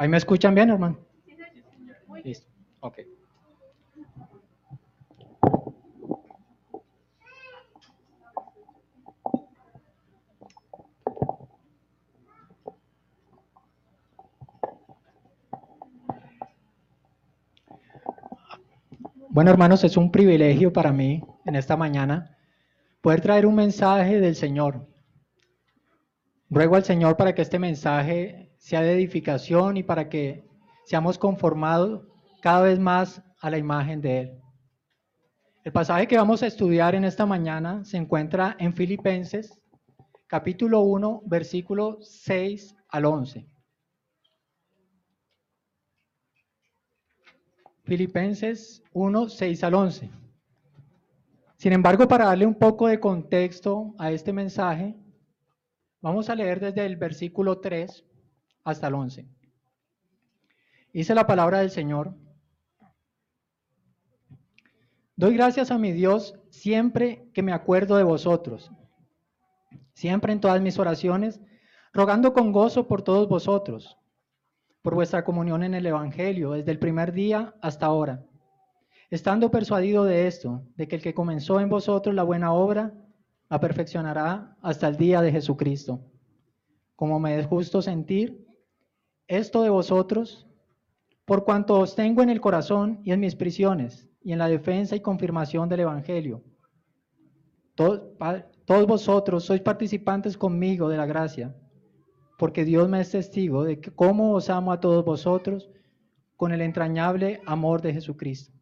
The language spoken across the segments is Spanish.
¿Ahí me escuchan bien, hermano? Listo. Ok. Bueno, hermanos, es un privilegio para mí en esta mañana poder traer un mensaje del Señor. Ruego al Señor para que este mensaje sea de edificación y para que seamos conformados cada vez más a la imagen de Él. El pasaje que vamos a estudiar en esta mañana se encuentra en Filipenses, capítulo 1, versículo 6 al 11. Filipenses 1, 6 al 11. Sin embargo, para darle un poco de contexto a este mensaje, vamos a leer desde el versículo 3 hasta el 11. Dice la palabra del Señor. Doy gracias a mi Dios siempre que me acuerdo de vosotros, siempre en todas mis oraciones, rogando con gozo por todos vosotros por vuestra comunión en el Evangelio desde el primer día hasta ahora, estando persuadido de esto, de que el que comenzó en vosotros la buena obra, la perfeccionará hasta el día de Jesucristo. Como me es justo sentir esto de vosotros, por cuanto os tengo en el corazón y en mis prisiones, y en la defensa y confirmación del Evangelio. Todos, vosotros sois participantes conmigo de la gracia porque Dios me es testigo de que cómo os amo a todos vosotros con el entrañable amor de Jesucristo.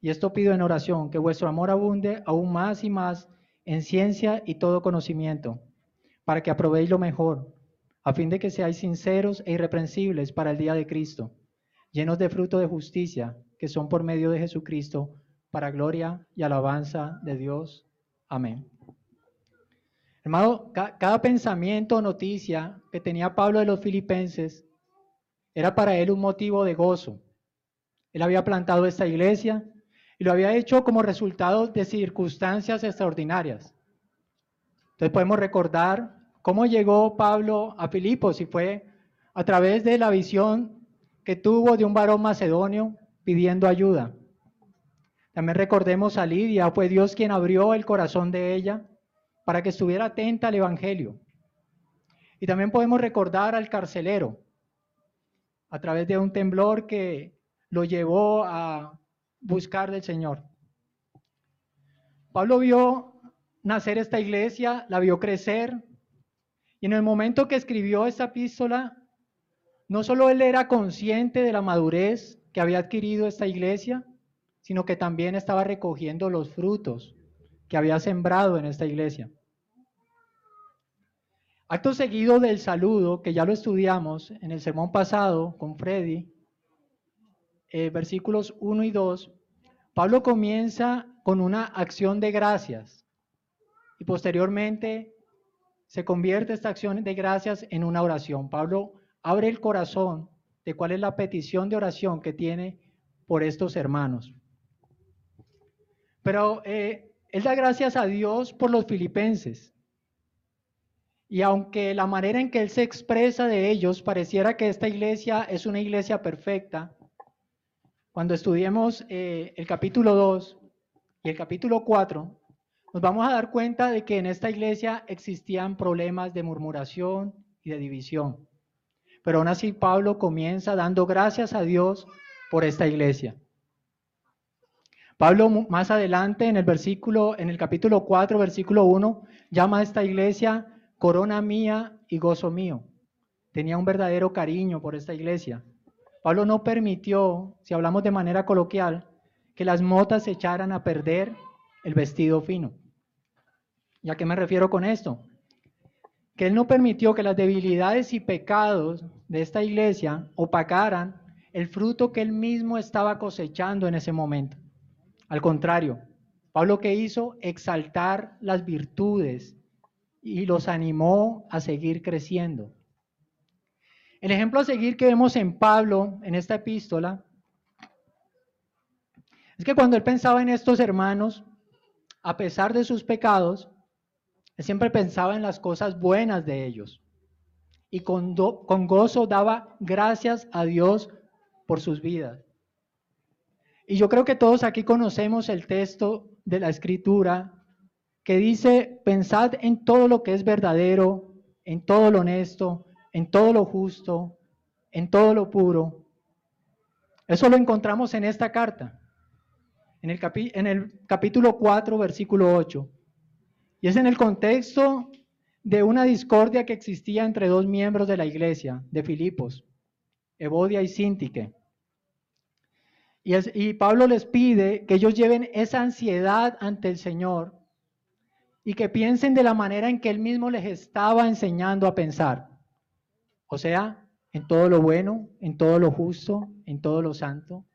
Y esto pido en oración, que vuestro amor abunde aún más y más en ciencia y todo conocimiento, para que aprobéis lo mejor, a fin de que seáis sinceros e irreprensibles para el día de Cristo, llenos de fruto de justicia, que son por medio de Jesucristo, para gloria y alabanza de Dios. Amén. Hermano, cada pensamiento o noticia que tenía Pablo de los filipenses era para él un motivo de gozo. Él había plantado esta iglesia y lo había hecho como resultado de circunstancias extraordinarias. Entonces podemos recordar cómo llegó Pablo a Filipos y fue a través de la visión que tuvo de un varón macedonio pidiendo ayuda. También recordemos a Lidia, fue Dios quien abrió el corazón de ella para que estuviera atenta al Evangelio. Y también podemos recordar al carcelero a través de un temblor que lo llevó a buscar del Señor. Pablo vio nacer esta iglesia, la vio crecer, y en el momento que escribió esta epístola, no solo él era consciente de la madurez que había adquirido esta iglesia, sino que también estaba recogiendo los frutos que había sembrado en esta iglesia. Acto seguido del saludo, que ya lo estudiamos en el sermón pasado con Freddy, eh, versículos 1 y 2, Pablo comienza con una acción de gracias y posteriormente se convierte esta acción de gracias en una oración. Pablo abre el corazón de cuál es la petición de oración que tiene por estos hermanos. Pero eh, él da gracias a Dios por los filipenses. Y aunque la manera en que él se expresa de ellos pareciera que esta iglesia es una iglesia perfecta, cuando estudiemos eh, el capítulo 2 y el capítulo 4, nos vamos a dar cuenta de que en esta iglesia existían problemas de murmuración y de división. Pero aún así Pablo comienza dando gracias a Dios por esta iglesia. Pablo más adelante en el versículo, en el capítulo 4, versículo 1, llama a esta iglesia corona mía y gozo mío. Tenía un verdadero cariño por esta iglesia. Pablo no permitió, si hablamos de manera coloquial, que las motas se echaran a perder el vestido fino. ¿Y a qué me refiero con esto? Que él no permitió que las debilidades y pecados de esta iglesia opacaran el fruto que él mismo estaba cosechando en ese momento. Al contrario, Pablo que hizo exaltar las virtudes y los animó a seguir creciendo. El ejemplo a seguir que vemos en Pablo en esta epístola es que cuando él pensaba en estos hermanos, a pesar de sus pecados, siempre pensaba en las cosas buenas de ellos. y con, con gozo daba gracias a Dios por sus vidas. Y yo creo que todos aquí conocemos el texto de la escritura que dice, pensad en todo lo que es verdadero, en todo lo honesto, en todo lo justo, en todo lo puro. Eso lo encontramos en esta carta, en el, en el capítulo 4, versículo 8. Y es en el contexto de una discordia que existía entre dos miembros de la iglesia de Filipos, Evodia y Sintique. Y, y Pablo les pide que ellos lleven esa ansiedad ante el Señor y que piensen de la manera en que él mismo les estaba enseñando a pensar. O sea, en todo lo bueno, en todo lo justo, en todo lo santo.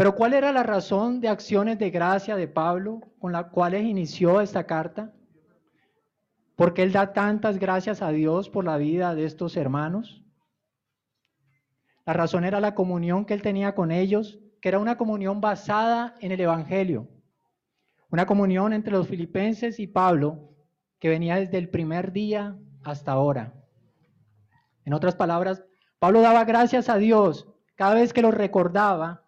Pero ¿cuál era la razón de acciones de gracia de Pablo con las cuales inició esta carta? Porque él da tantas gracias a Dios por la vida de estos hermanos. La razón era la comunión que él tenía con ellos, que era una comunión basada en el Evangelio. Una comunión entre los filipenses y Pablo que venía desde el primer día hasta ahora. En otras palabras, Pablo daba gracias a Dios cada vez que lo recordaba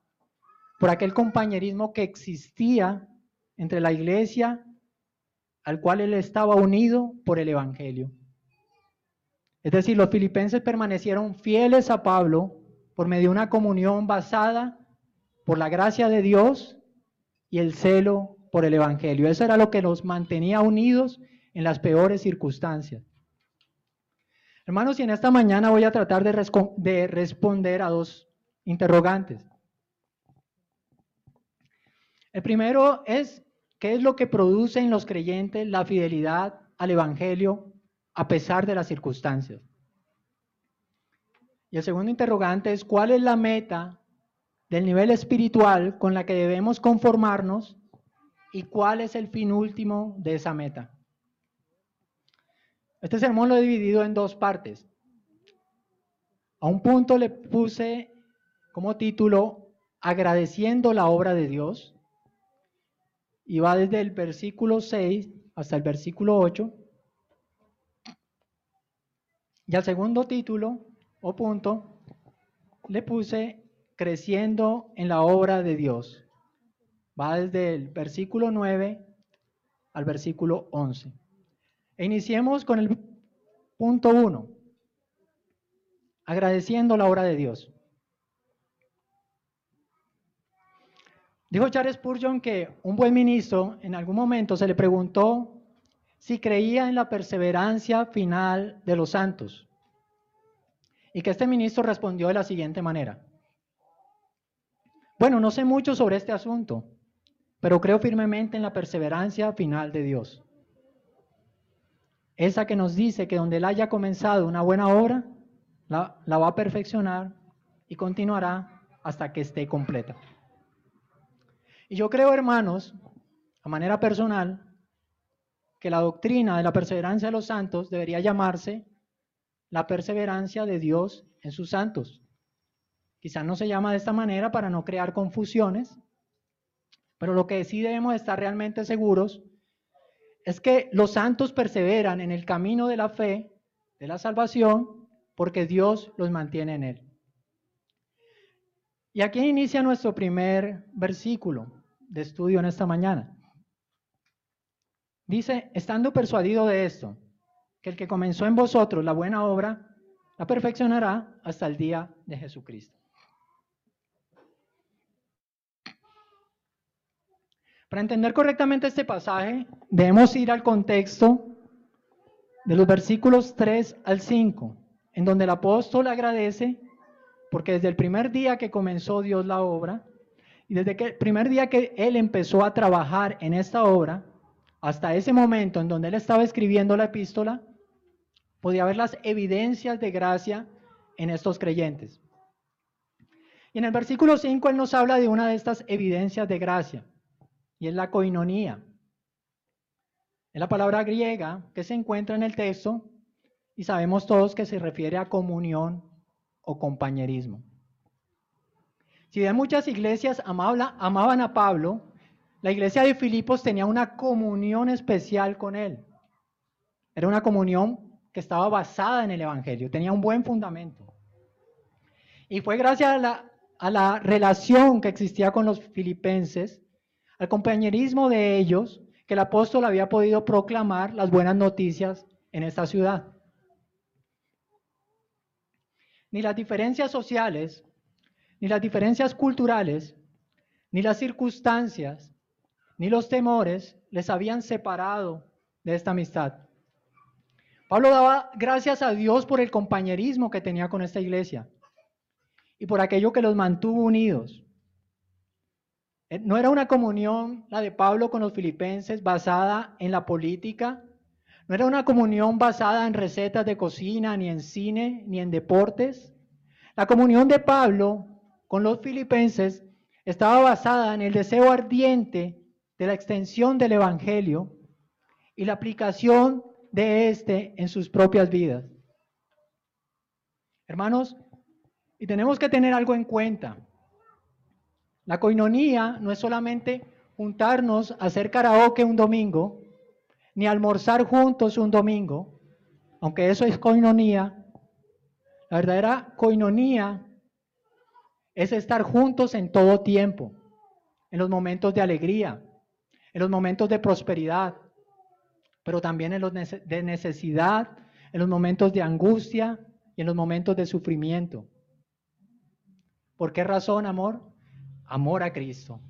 por aquel compañerismo que existía entre la iglesia al cual él estaba unido por el Evangelio. Es decir, los filipenses permanecieron fieles a Pablo por medio de una comunión basada por la gracia de Dios y el celo por el Evangelio. Eso era lo que los mantenía unidos en las peores circunstancias. Hermanos, y en esta mañana voy a tratar de, de responder a dos interrogantes. El primero es, ¿qué es lo que produce en los creyentes la fidelidad al Evangelio a pesar de las circunstancias? Y el segundo interrogante es, ¿cuál es la meta del nivel espiritual con la que debemos conformarnos y cuál es el fin último de esa meta? Este sermón lo he dividido en dos partes. A un punto le puse como título agradeciendo la obra de Dios y va desde el versículo 6 hasta el versículo 8. Y al segundo título o punto le puse creciendo en la obra de Dios. Va desde el versículo 9 al versículo 11. E iniciemos con el punto 1, agradeciendo la obra de Dios. Dijo Charles Spurgeon que un buen ministro en algún momento se le preguntó si creía en la perseverancia final de los santos. Y que este ministro respondió de la siguiente manera. Bueno, no sé mucho sobre este asunto, pero creo firmemente en la perseverancia final de Dios. Esa que nos dice que donde Él haya comenzado una buena obra, la, la va a perfeccionar y continuará hasta que esté completa. Y yo creo, hermanos, a manera personal, que la doctrina de la perseverancia de los santos debería llamarse la perseverancia de Dios en sus santos. Quizás no se llama de esta manera para no crear confusiones, pero lo que sí debemos estar realmente seguros es que los santos perseveran en el camino de la fe, de la salvación, porque Dios los mantiene en él. Y aquí inicia nuestro primer versículo de estudio en esta mañana. Dice, estando persuadido de esto, que el que comenzó en vosotros la buena obra, la perfeccionará hasta el día de Jesucristo. Para entender correctamente este pasaje, debemos ir al contexto de los versículos 3 al 5, en donde el apóstol agradece porque desde el primer día que comenzó Dios la obra, y desde que el primer día que él empezó a trabajar en esta obra, hasta ese momento en donde él estaba escribiendo la epístola, podía ver las evidencias de gracia en estos creyentes. Y en el versículo 5 él nos habla de una de estas evidencias de gracia, y es la coinonía. Es la palabra griega que se encuentra en el texto y sabemos todos que se refiere a comunión o compañerismo. Si bien muchas iglesias amaban a Pablo, la iglesia de Filipos tenía una comunión especial con él. Era una comunión que estaba basada en el Evangelio, tenía un buen fundamento. Y fue gracias a la, a la relación que existía con los filipenses, al compañerismo de ellos, que el apóstol había podido proclamar las buenas noticias en esta ciudad. Ni las diferencias sociales, ni las diferencias culturales, ni las circunstancias, ni los temores les habían separado de esta amistad. Pablo daba gracias a Dios por el compañerismo que tenía con esta iglesia y por aquello que los mantuvo unidos. Eh, no era una comunión la de Pablo con los filipenses basada en la política, no era una comunión basada en recetas de cocina, ni en cine, ni en deportes. La comunión de Pablo con los filipenses estaba basada en el deseo ardiente de la extensión del Evangelio y la aplicación de éste en sus propias vidas. Hermanos, y tenemos que tener algo en cuenta. La coinonía no es solamente juntarnos a hacer karaoke un domingo, ni almorzar juntos un domingo, aunque eso es coinonía. La verdadera coinonía es estar juntos en todo tiempo, en los momentos de alegría, en los momentos de prosperidad, pero también en los de necesidad, en los momentos de angustia y en los momentos de sufrimiento. ¿Por qué razón, amor? Amor a Cristo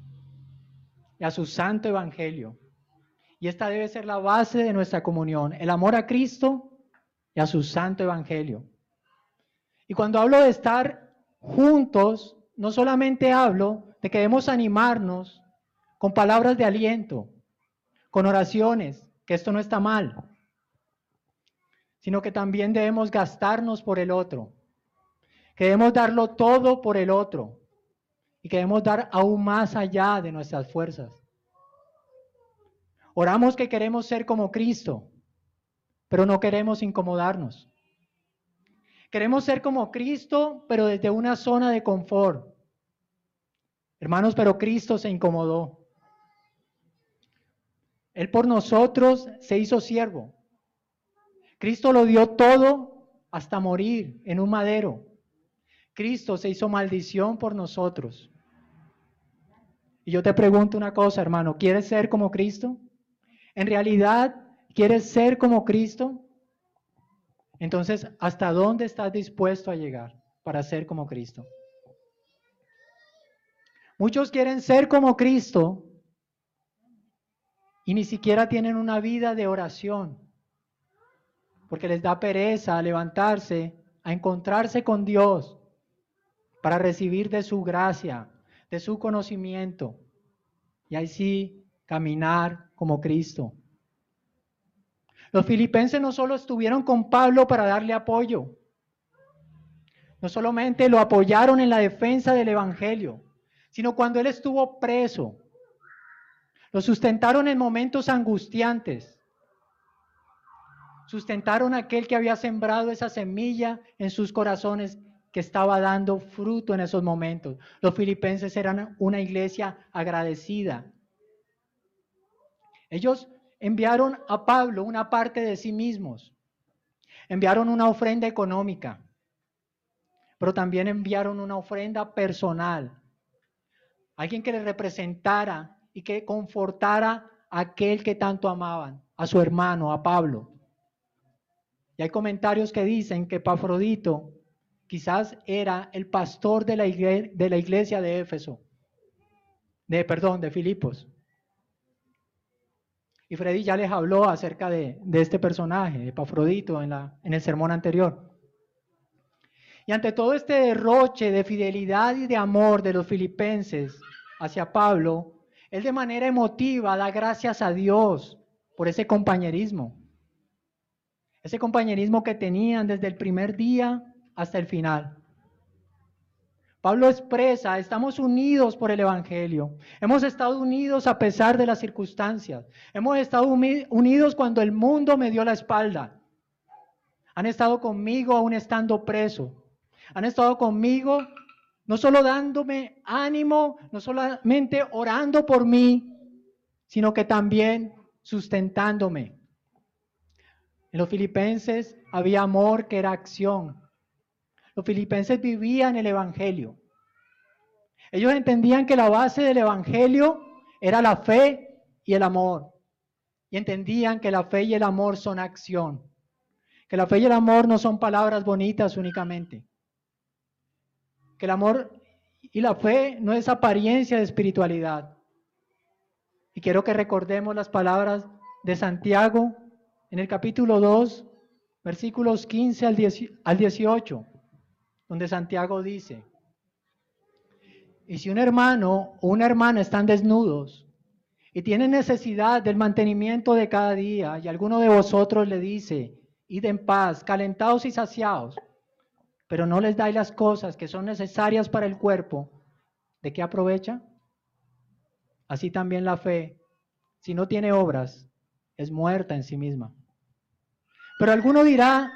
y a su santo evangelio. Y esta debe ser la base de nuestra comunión, el amor a Cristo y a su santo evangelio. Y cuando hablo de estar juntos, no solamente hablo de que debemos animarnos con palabras de aliento, con oraciones, que esto no está mal, sino que también debemos gastarnos por el otro, que debemos darlo todo por el otro y que debemos dar aún más allá de nuestras fuerzas. Oramos que queremos ser como Cristo, pero no queremos incomodarnos. Queremos ser como Cristo, pero desde una zona de confort. Hermanos, pero Cristo se incomodó. Él por nosotros se hizo siervo. Cristo lo dio todo hasta morir en un madero. Cristo se hizo maldición por nosotros. Y yo te pregunto una cosa, hermano, ¿quieres ser como Cristo? ¿En realidad quieres ser como Cristo? Entonces, ¿hasta dónde estás dispuesto a llegar para ser como Cristo? Muchos quieren ser como Cristo y ni siquiera tienen una vida de oración, porque les da pereza levantarse, a encontrarse con Dios para recibir de su gracia, de su conocimiento. Y ahí sí caminar como Cristo. Los filipenses no solo estuvieron con Pablo para darle apoyo, no solamente lo apoyaron en la defensa del Evangelio, sino cuando él estuvo preso, lo sustentaron en momentos angustiantes, sustentaron a aquel que había sembrado esa semilla en sus corazones que estaba dando fruto en esos momentos. Los filipenses eran una iglesia agradecida, ellos enviaron a Pablo una parte de sí mismos. Enviaron una ofrenda económica, pero también enviaron una ofrenda personal. Alguien que le representara y que confortara a aquel que tanto amaban, a su hermano, a Pablo. Y hay comentarios que dicen que Pafrodito quizás era el pastor de la iglesia de, la iglesia de Éfeso, de perdón, de Filipos. Y Freddy ya les habló acerca de, este personaje, de Pafrodito, en, la, en el sermón anterior. Y ante todo este derroche de fidelidad y de amor de los filipenses hacia Pablo, él de manera emotiva da gracias a Dios por ese compañerismo. Ese compañerismo que tenían desde el primer día hasta el final. Pablo expresa, estamos unidos por el Evangelio. Hemos estado unidos a pesar de las circunstancias. Hemos estado unidos cuando el mundo me dio la espalda. Han estado conmigo aún estando preso. Han estado conmigo no solo dándome ánimo, no solamente orando por mí, sino que también sustentándome. En los filipenses había amor que era acción. Los filipenses vivían el Evangelio. Ellos entendían que la base del Evangelio era la fe y el amor. Y entendían que la fe y el amor son acción. Que la fe y el amor no son palabras bonitas únicamente. Que el amor y la fe no es apariencia de espiritualidad. Y quiero que recordemos las palabras de Santiago en el capítulo 2, versículos 15 al 18, donde Santiago dice, y si un hermano o una hermana están desnudos y tienen necesidad del mantenimiento de cada día, y alguno de vosotros le dice, id en paz, calentados y saciados, pero no les dais las cosas que son necesarias para el cuerpo, ¿de qué aprovecha? Así también la fe, si no tiene obras, es muerta en sí misma. Pero alguno dirá,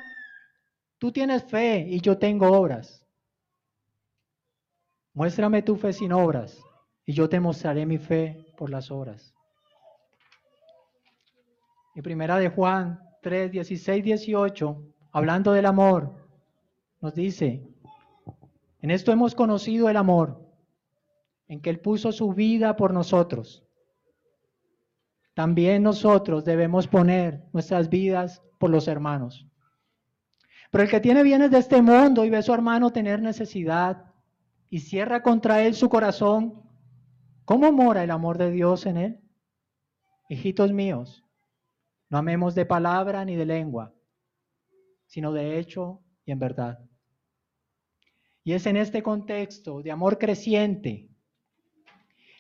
tú tienes fe y yo tengo obras. Muéstrame tu fe sin obras y yo te mostraré mi fe por las obras. Y primera de Juan 3, 16, 18, hablando del amor, nos dice, en esto hemos conocido el amor, en que Él puso su vida por nosotros. También nosotros debemos poner nuestras vidas por los hermanos. Pero el que tiene bienes de este mundo y ve su hermano tener necesidad y cierra contra él su corazón, ¿cómo mora el amor de Dios en él? Hijitos míos, no amemos de palabra ni de lengua, sino de hecho y en verdad. Y es en este contexto de amor creciente,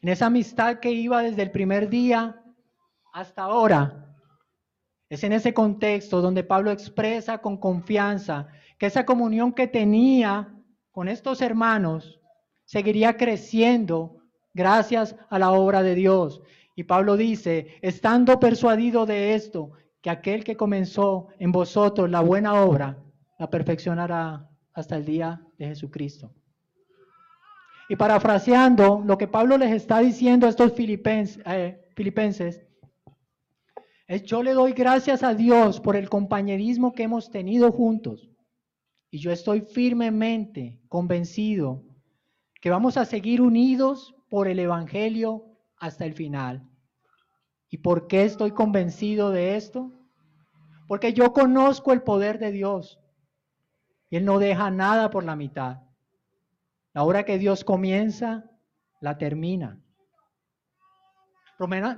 en esa amistad que iba desde el primer día hasta ahora, es en ese contexto donde Pablo expresa con confianza que esa comunión que tenía con estos hermanos seguiría creciendo gracias a la obra de Dios. Y Pablo dice, estando persuadido de esto, que aquel que comenzó en vosotros la buena obra, la perfeccionará hasta el día de Jesucristo. Y parafraseando lo que Pablo les está diciendo a estos filipenses, eh, filipenses es yo le doy gracias a Dios por el compañerismo que hemos tenido juntos y yo estoy firmemente convencido que vamos a seguir unidos por el Evangelio hasta el final. ¿Y por qué estoy convencido de esto? Porque yo conozco el poder de Dios. Y Él no deja nada por la mitad. La hora que Dios comienza, la termina.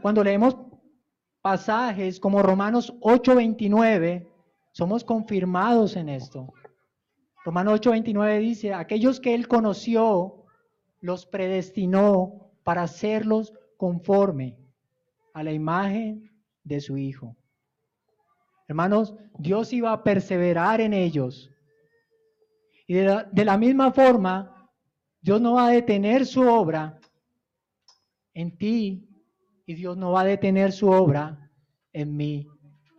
Cuando leemos pasajes como Romanos 8:29, somos confirmados en esto. Romanos 8:29 dice, aquellos que él conoció, los predestinó para hacerlos conforme a la imagen de su Hijo. Hermanos, Dios iba a perseverar en ellos. Y de la, de la misma forma, Dios no va a detener su obra en ti y Dios no va a detener su obra en mí.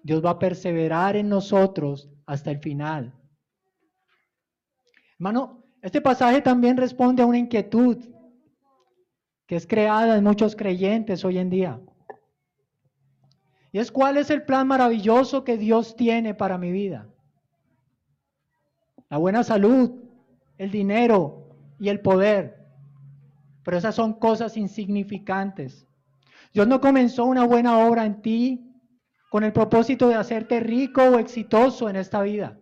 Dios va a perseverar en nosotros hasta el final. Hermano, este pasaje también responde a una inquietud que es creada en muchos creyentes hoy en día. Y es cuál es el plan maravilloso que Dios tiene para mi vida. La buena salud, el dinero y el poder. Pero esas son cosas insignificantes. Dios no comenzó una buena obra en ti con el propósito de hacerte rico o exitoso en esta vida.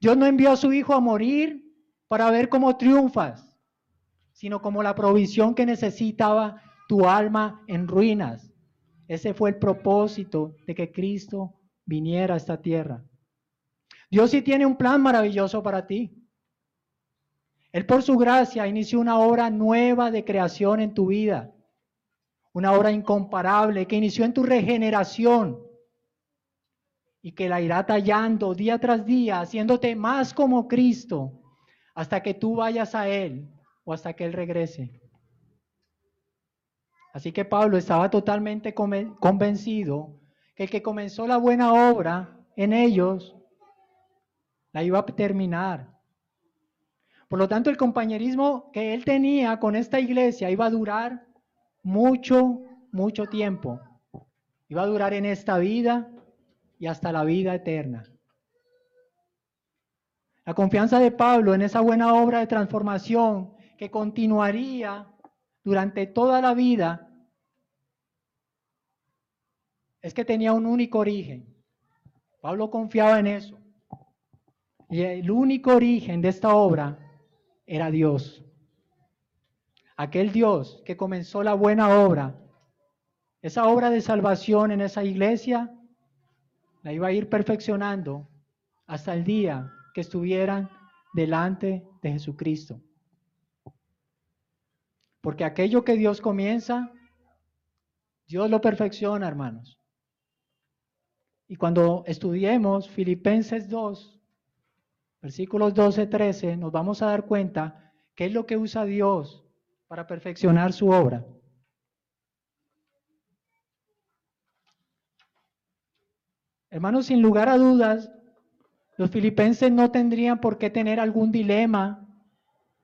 Dios no envió a su Hijo a morir para ver cómo triunfas, sino como la provisión que necesitaba tu alma en ruinas. Ese fue el propósito de que Cristo viniera a esta tierra. Dios sí tiene un plan maravilloso para ti. Él por su gracia inició una obra nueva de creación en tu vida, una obra incomparable que inició en tu regeneración, y que la irá tallando día tras día, haciéndote más como Cristo, hasta que tú vayas a Él o hasta que Él regrese. Así que Pablo estaba totalmente convencido que el que comenzó la buena obra en ellos, la iba a terminar. Por lo tanto, el compañerismo que él tenía con esta iglesia iba a durar mucho, mucho tiempo. Iba a durar en esta vida y hasta la vida eterna. La confianza de Pablo en esa buena obra de transformación que continuaría durante toda la vida es que tenía un único origen. Pablo confiaba en eso. Y el único origen de esta obra era Dios. Aquel Dios que comenzó la buena obra, esa obra de salvación en esa iglesia, la iba a ir perfeccionando hasta el día que estuvieran delante de Jesucristo. Porque aquello que Dios comienza, Dios lo perfecciona, hermanos. Y cuando estudiemos Filipenses 2, versículos 12, 13, nos vamos a dar cuenta qué es lo que usa Dios para perfeccionar su obra. Hermanos, sin lugar a dudas, los filipenses no tendrían por qué tener algún dilema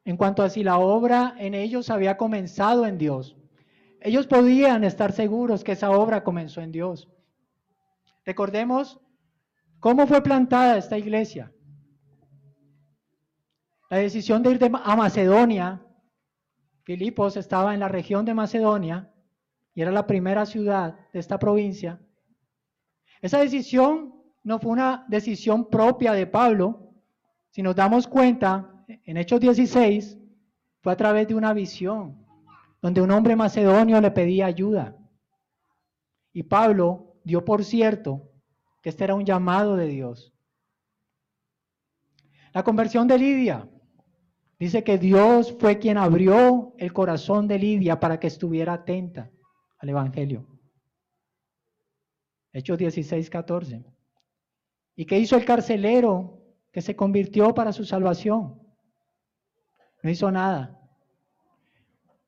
en cuanto a si la obra en ellos había comenzado en Dios. Ellos podían estar seguros que esa obra comenzó en Dios. Recordemos cómo fue plantada esta iglesia. La decisión de ir a Macedonia, Filipos estaba en la región de Macedonia y era la primera ciudad de esta provincia. Esa decisión no fue una decisión propia de Pablo. Si nos damos cuenta, en Hechos 16 fue a través de una visión, donde un hombre macedonio le pedía ayuda. Y Pablo dio por cierto que este era un llamado de Dios. La conversión de Lidia. Dice que Dios fue quien abrió el corazón de Lidia para que estuviera atenta al Evangelio. Hechos 16, 14. ¿Y qué hizo el carcelero que se convirtió para su salvación? No hizo nada.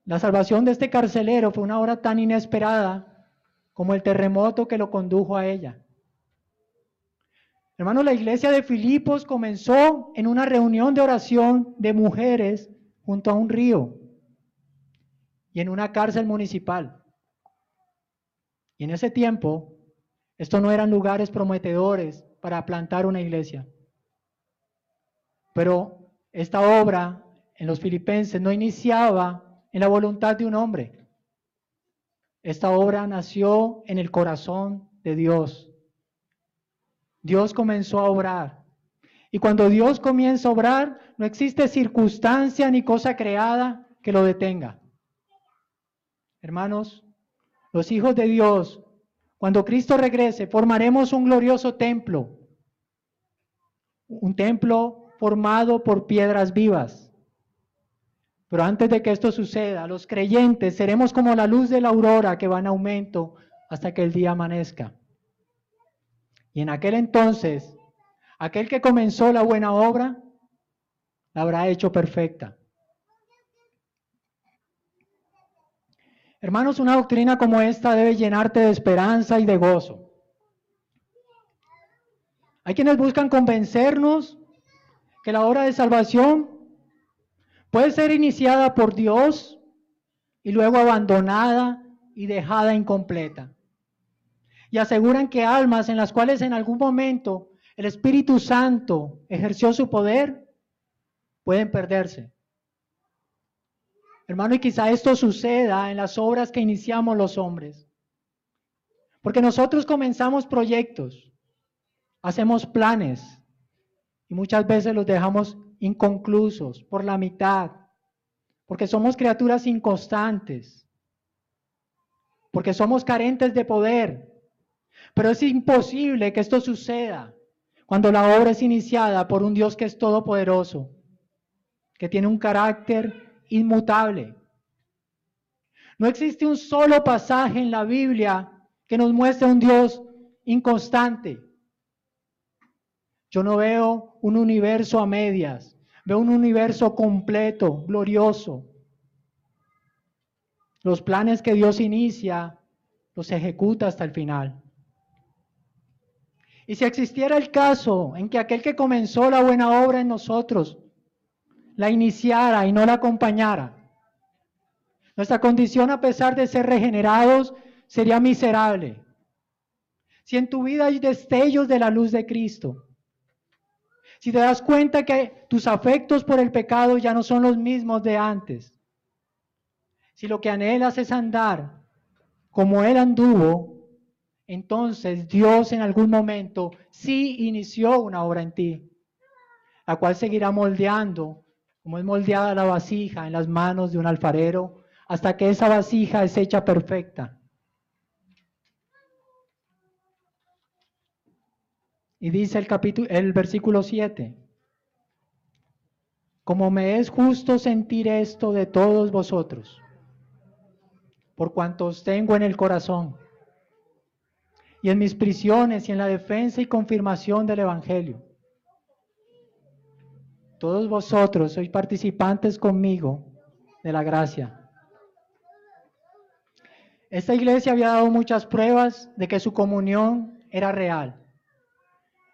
La salvación de este carcelero fue una hora tan inesperada como el terremoto que lo condujo a ella. Hermano, la iglesia de Filipos comenzó en una reunión de oración de mujeres junto a un río y en una cárcel municipal. Y en ese tiempo estos no eran lugares prometedores para plantar una iglesia. Pero esta obra en los filipenses no iniciaba en la voluntad de un hombre. Esta obra nació en el corazón de Dios. Dios comenzó a obrar. Y cuando Dios comienza a obrar, no existe circunstancia ni cosa creada que lo detenga. Hermanos, los hijos de Dios cuando Cristo regrese, formaremos un glorioso templo, un templo formado por piedras vivas. Pero antes de que esto suceda, los creyentes seremos como la luz de la aurora que va en aumento hasta que el día amanezca. Y en aquel entonces, aquel que comenzó la buena obra, la habrá hecho perfecta. Hermanos, una doctrina como esta debe llenarte de esperanza y de gozo. Hay quienes buscan convencernos que la obra de salvación puede ser iniciada por Dios y luego abandonada y dejada incompleta. Y aseguran que almas en las cuales en algún momento el Espíritu Santo ejerció su poder pueden perderse. Hermano, y quizá esto suceda en las obras que iniciamos los hombres. Porque nosotros comenzamos proyectos, hacemos planes y muchas veces los dejamos inconclusos por la mitad, porque somos criaturas inconstantes, porque somos carentes de poder. Pero es imposible que esto suceda cuando la obra es iniciada por un Dios que es todopoderoso, que tiene un carácter inmutable. No existe un solo pasaje en la Biblia que nos muestre un Dios inconstante. Yo no veo un universo a medias, veo un universo completo, glorioso. Los planes que Dios inicia, los ejecuta hasta el final. Y si existiera el caso en que aquel que comenzó la buena obra en nosotros la iniciara y no la acompañara. Nuestra condición, a pesar de ser regenerados, sería miserable. Si en tu vida hay destellos de la luz de Cristo, si te das cuenta que tus afectos por el pecado ya no son los mismos de antes, si lo que anhelas es andar como Él anduvo, entonces Dios en algún momento sí inició una obra en ti, la cual seguirá moldeando, como es moldeada la vasija en las manos de un alfarero, hasta que esa vasija es hecha perfecta. Y dice el capítulo el versículo 7. Como me es justo sentir esto de todos vosotros, por cuanto os tengo en el corazón, y en mis prisiones y en la defensa y confirmación del evangelio. Todos vosotros sois participantes conmigo de la gracia. Esta iglesia había dado muchas pruebas de que su comunión era real.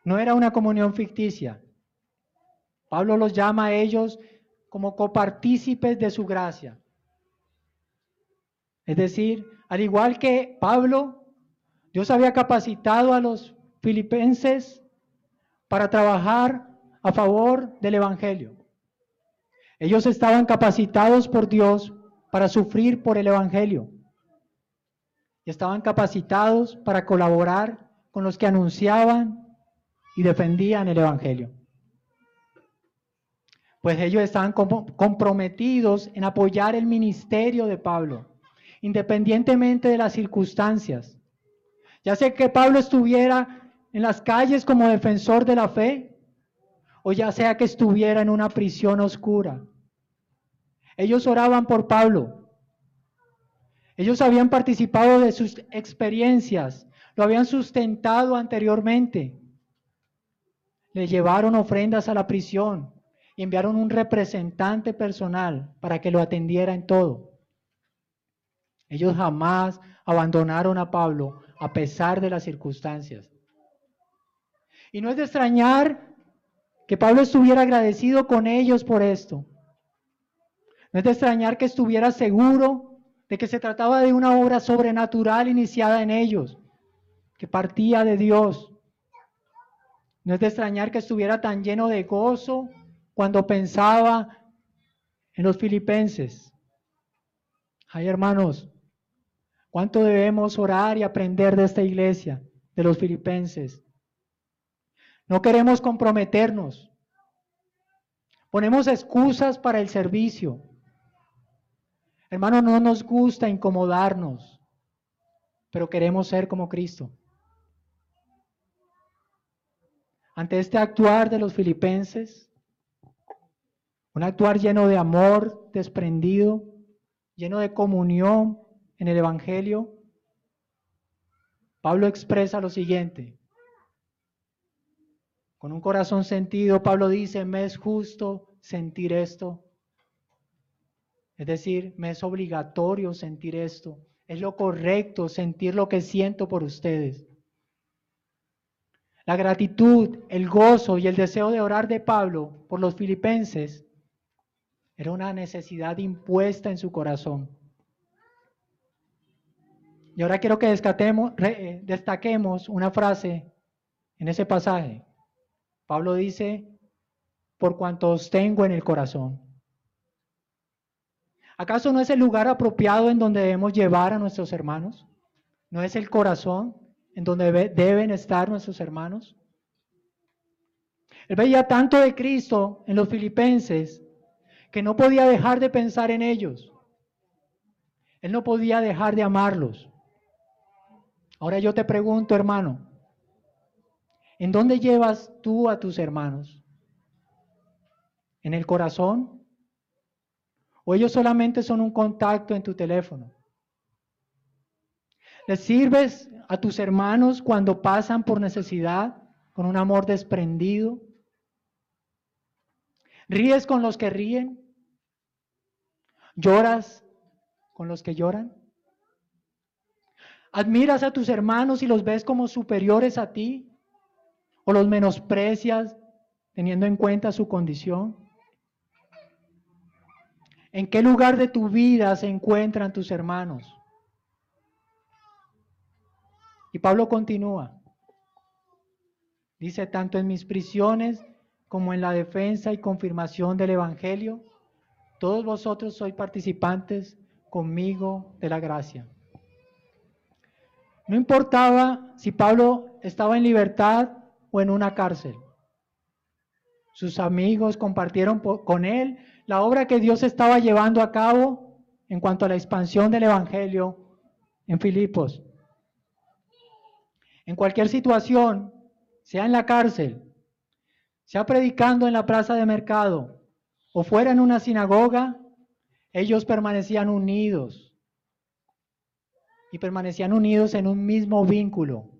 No era una comunión ficticia. Pablo los llama a ellos como copartícipes de su gracia. Es decir, al igual que Pablo, Dios había capacitado a los filipenses para trabajar a favor del Evangelio. Ellos estaban capacitados por Dios para sufrir por el Evangelio. Y estaban capacitados para colaborar con los que anunciaban y defendían el Evangelio. Pues ellos estaban comprometidos en apoyar el ministerio de Pablo, independientemente de las circunstancias. Ya sea que Pablo estuviera en las calles como defensor de la fe, o ya sea que estuviera en una prisión oscura. Ellos oraban por Pablo. Ellos habían participado de sus experiencias, lo habían sustentado anteriormente le llevaron ofrendas a la prisión y enviaron un representante personal para que lo atendiera en todo. Ellos jamás abandonaron a Pablo a pesar de las circunstancias. Y no es de extrañar que Pablo estuviera agradecido con ellos por esto. No es de extrañar que estuviera seguro de que se trataba de una obra sobrenatural iniciada en ellos, que partía de Dios no es de extrañar que estuviera tan lleno de gozo cuando pensaba en los filipenses. Ay, hermanos, ¿cuánto debemos orar y aprender de esta iglesia, de los filipenses? No queremos comprometernos. Ponemos excusas para el servicio. Hermano, no nos gusta incomodarnos, pero queremos ser como Cristo. ante este actuar de los filipenses, un actuar lleno de amor, desprendido, lleno de comunión en el Evangelio, Pablo expresa lo siguiente. Con un corazón sentido, Pablo dice, me es justo sentir esto. Es decir, me es obligatorio sentir esto. Es lo correcto sentir lo que siento por ustedes. La gratitud, el gozo y el deseo de orar de Pablo por los filipenses era una necesidad impuesta en su corazón. Y ahora quiero que eh, destaquemos una frase en ese pasaje. Pablo dice, por cuanto os tengo en el corazón. ¿Acaso no es el lugar apropiado en donde debemos llevar a nuestros hermanos? ¿No es el corazón? en donde deben estar nuestros hermanos. Él veía tanto de Cristo en los filipenses que no podía dejar de pensar en ellos. Él no podía dejar de amarlos. Ahora yo te pregunto, hermano, ¿en dónde llevas tú a tus hermanos? ¿En el corazón? ¿O ellos solamente son un contacto en tu teléfono? ¿Les sirves a tus hermanos cuando pasan por necesidad con un amor desprendido? ¿Ríes con los que ríen? ¿Lloras con los que lloran? ¿Admiras a tus hermanos y los ves como superiores a ti? ¿O los menosprecias teniendo en cuenta su condición? ¿En qué lugar de tu vida se encuentran tus hermanos? Y Pablo continúa. Dice, tanto en mis prisiones como en la defensa y confirmación del Evangelio, todos vosotros sois participantes conmigo de la gracia. No importaba si Pablo estaba en libertad o en una cárcel. Sus amigos compartieron con él la obra que Dios estaba llevando a cabo en cuanto a la expansión del Evangelio en Filipos. En cualquier situación, sea en la cárcel, sea predicando en la plaza de mercado o fuera en una sinagoga, ellos permanecían unidos y permanecían unidos en un mismo vínculo,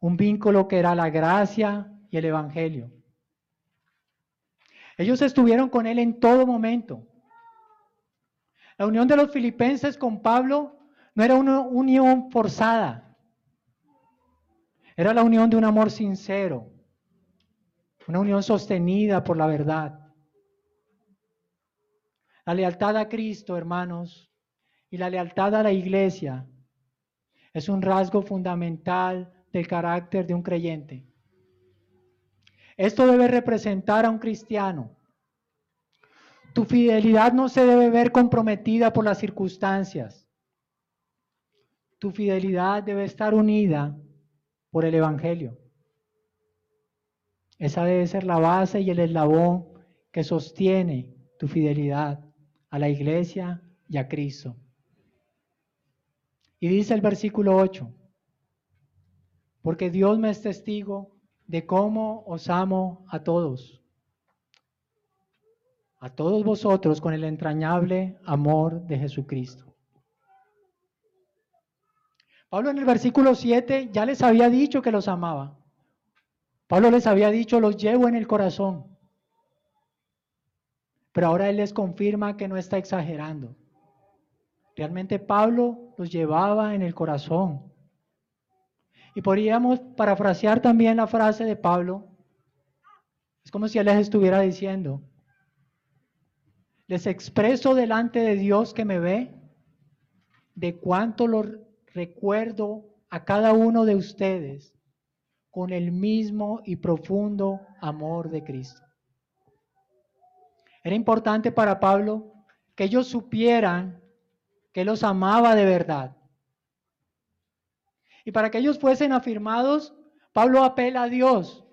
un vínculo que era la gracia y el Evangelio. Ellos estuvieron con él en todo momento. La unión de los filipenses con Pablo no era una unión forzada, era la unión de un amor sincero, una unión sostenida por la verdad. La lealtad a Cristo, hermanos, y la lealtad a la iglesia es un rasgo fundamental del carácter de un creyente. Esto debe representar a un cristiano. Tu fidelidad no se debe ver comprometida por las circunstancias. Tu fidelidad debe estar unida por el Evangelio. Esa debe ser la base y el eslabón que sostiene tu fidelidad a la iglesia y a Cristo. Y dice el versículo 8, porque Dios me es testigo de cómo os amo a todos, a todos vosotros con el entrañable amor de Jesucristo. Pablo en el versículo 7 ya les había dicho que los amaba. Pablo les había dicho, los llevo en el corazón. Pero ahora él les confirma que no está exagerando. Realmente Pablo los llevaba en el corazón. Y podríamos parafrasear también la frase de Pablo. Es como si él les estuviera diciendo, les expreso delante de Dios que me ve de cuánto lo recuerdo a cada uno de ustedes con el mismo y profundo amor de Cristo. Era importante para Pablo que ellos supieran que los amaba de verdad. Y para que ellos fuesen afirmados, Pablo apela a Dios,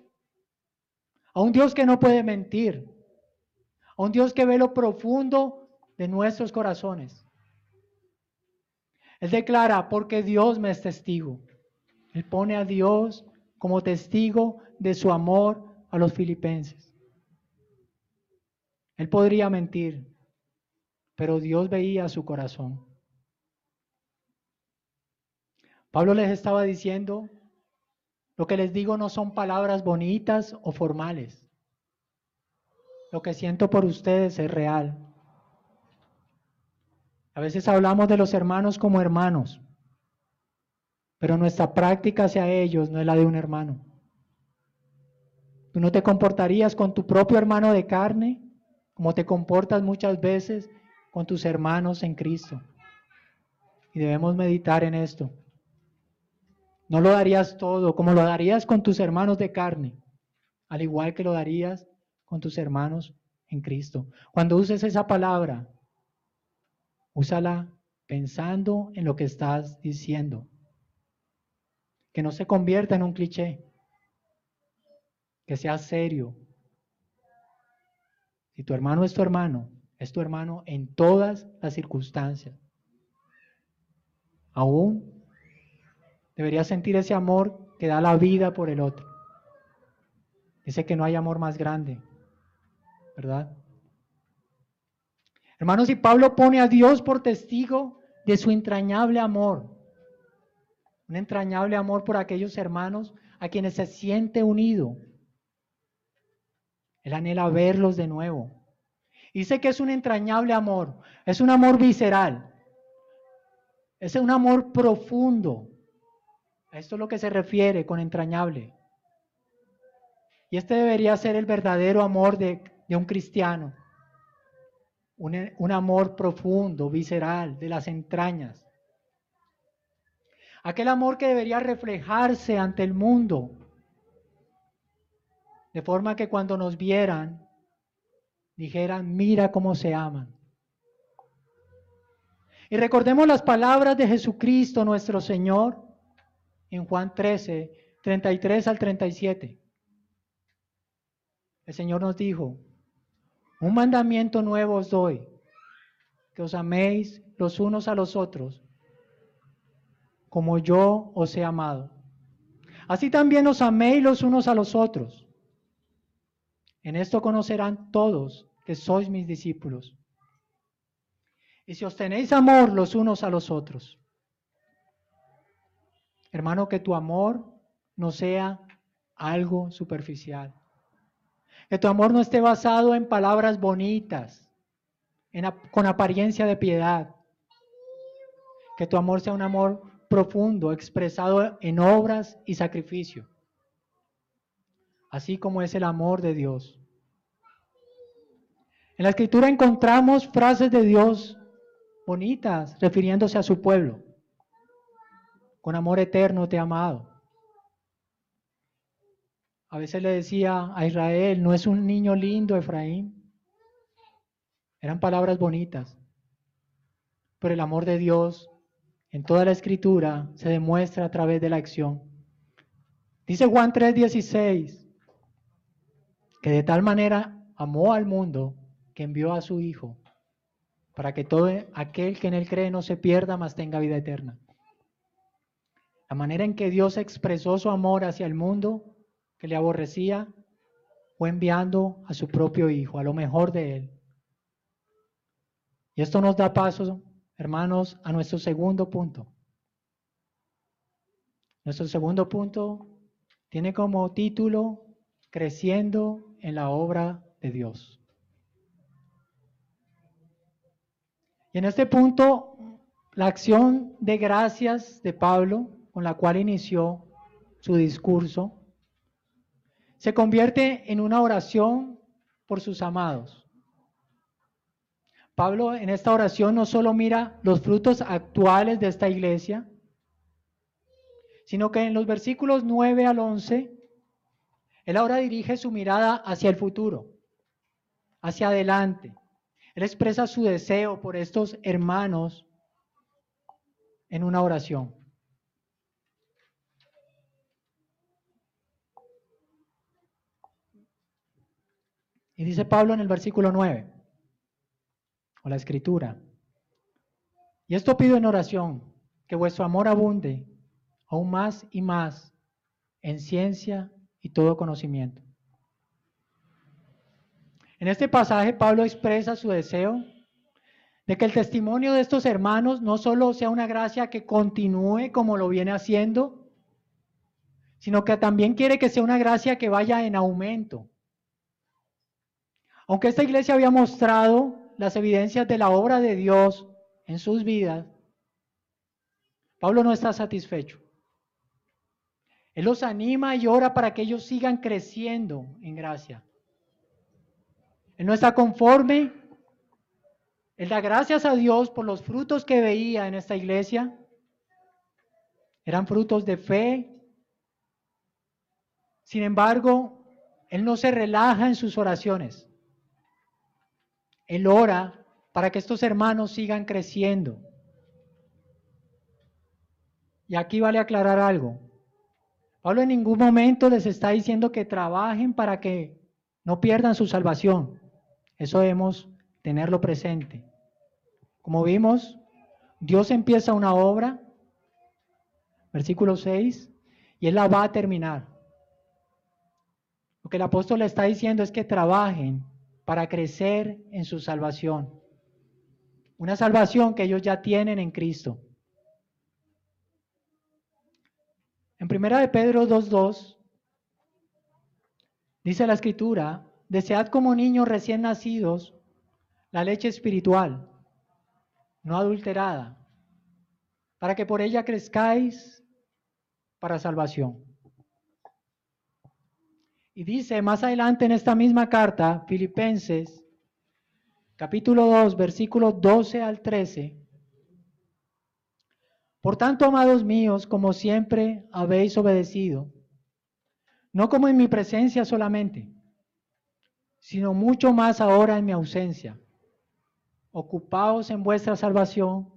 a un Dios que no puede mentir, a un Dios que ve lo profundo de nuestros corazones. Él declara, porque Dios me es testigo. Él pone a Dios como testigo de su amor a los filipenses. Él podría mentir, pero Dios veía su corazón. Pablo les estaba diciendo, lo que les digo no son palabras bonitas o formales. Lo que siento por ustedes es real. A veces hablamos de los hermanos como hermanos, pero nuestra práctica hacia ellos no es la de un hermano. Tú no te comportarías con tu propio hermano de carne como te comportas muchas veces con tus hermanos en Cristo. Y debemos meditar en esto. No lo darías todo como lo darías con tus hermanos de carne, al igual que lo darías con tus hermanos en Cristo. Cuando uses esa palabra, úsala pensando en lo que estás diciendo. Que no se convierta en un cliché. Que sea serio. Si tu hermano es tu hermano, es tu hermano en todas las circunstancias. Aún Deberías sentir ese amor que da la vida por el otro. Dice que no hay amor más grande, ¿verdad? Hermanos, y Pablo pone a Dios por testigo de su entrañable amor. Un entrañable amor por aquellos hermanos a quienes se siente unido. Él anhela verlos de nuevo. Dice que es un entrañable amor, es un amor visceral, es un amor profundo, esto es lo que se refiere con entrañable. Y este debería ser el verdadero amor de, un cristiano. Un, un amor profundo, visceral, de las entrañas. Aquel amor que debería reflejarse ante el mundo de forma que cuando nos vieran, dijeran, mira cómo se aman. Y recordemos las palabras de Jesucristo nuestro Señor en Juan 13, 33 al 37. El Señor nos dijo, un mandamiento nuevo os doy, que os améis los unos a los otros, como yo os he amado. Así también os améis los unos a los otros. En esto conocerán todos que sois mis discípulos. Y si os tenéis amor los unos a los otros. Hermano, que tu amor no sea algo superficial. Que tu amor no esté basado en palabras bonitas, con apariencia de piedad. Que tu amor sea un amor profundo, expresado en obras y sacrificio. Así como es el amor de Dios. En la escritura encontramos frases de Dios bonitas refiriéndose a su pueblo. Con amor eterno te he amado. A veces le decía a Israel, no es un niño lindo Efraín. Eran palabras bonitas. Pero el amor de Dios en toda la escritura se demuestra a través de la acción. Dice Juan 3:16 que de tal manera amó al mundo que envió a su Hijo para que todo aquel que en él cree no se pierda, mas tenga vida eterna. La manera en que Dios expresó su amor hacia el mundo que le aborrecía fue enviando a su propio Hijo, a lo mejor de él. Y esto nos da paso, hermanos, a nuestro segundo punto. Nuestro segundo punto tiene como título Creciendo en la obra de Dios. Y en este punto, la acción de gracias de Pablo, con la cual inició su discurso, se convierte en una oración por sus amados. Pablo en esta oración no solo mira los frutos actuales de esta iglesia, sino que en los versículos 9 al 11, él ahora dirige su mirada hacia el futuro, hacia adelante, él expresa su deseo por estos hermanos en una oración. Y dice Pablo en el versículo 9, o la escritura, y esto pido en oración, que vuestro amor abunde aún más y más en ciencia y todo conocimiento en este pasaje Pablo expresa su deseo de que el testimonio de estos hermanos no solo sea una gracia que continúe como lo viene haciendo, sino que también quiere que sea una gracia que vaya en aumento. Aunque esta iglesia había mostrado las evidencias de la obra de Dios en sus vidas, Pablo no está satisfecho. Él los anima y ora para que ellos sigan creciendo en gracia. Él no está conforme. Él da gracias a Dios por los frutos que veía en esta iglesia. Eran frutos de fe. Sin embargo, Él no se relaja en sus oraciones. Él ora para que estos hermanos sigan creciendo. Y aquí vale aclarar algo. Pablo en ningún momento les está diciendo que trabajen para que no pierdan su salvación. Eso debemos tenerlo presente. Como vimos, Dios empieza una obra, versículo 6, y Él la va a terminar. Lo que el apóstol le está diciendo es que trabajen para crecer en su salvación. Una salvación que ellos ya tienen en Cristo. En primera de Pedro 2.2 dice la escritura, Desead como niños recién nacidos la leche espiritual, no adulterada, para que por ella crezcáis para salvación. Y dice más adelante en esta misma carta, Filipenses, capítulo 2, versículos 12 al 13. Por tanto, amados míos, como siempre habéis obedecido, no como en mi presencia solamente, sino mucho más ahora en mi ausencia. Ocupaos en vuestra salvación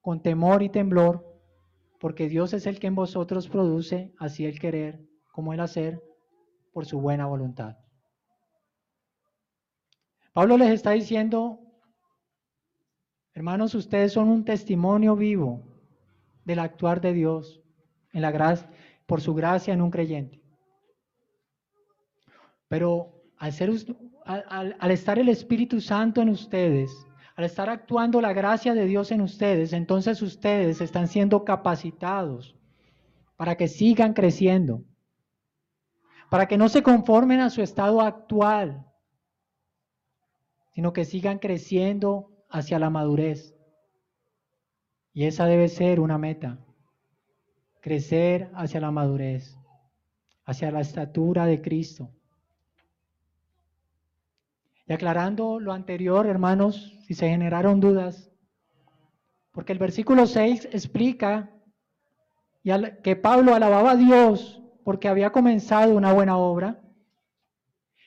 con temor y temblor, porque Dios es el que en vosotros produce así el querer como el hacer por su buena voluntad. Pablo les está diciendo, hermanos, ustedes son un testimonio vivo del actuar de Dios en la gracia, por su gracia en un creyente. Pero al, ser, al, al estar el Espíritu Santo en ustedes, al estar actuando la gracia de Dios en ustedes, entonces ustedes están siendo capacitados para que sigan creciendo, para que no se conformen a su estado actual, sino que sigan creciendo hacia la madurez. Y esa debe ser una meta, crecer hacia la madurez, hacia la estatura de Cristo. Y aclarando lo anterior, hermanos, si se generaron dudas, porque el versículo 6 explica que Pablo alababa a Dios porque había comenzado una buena obra,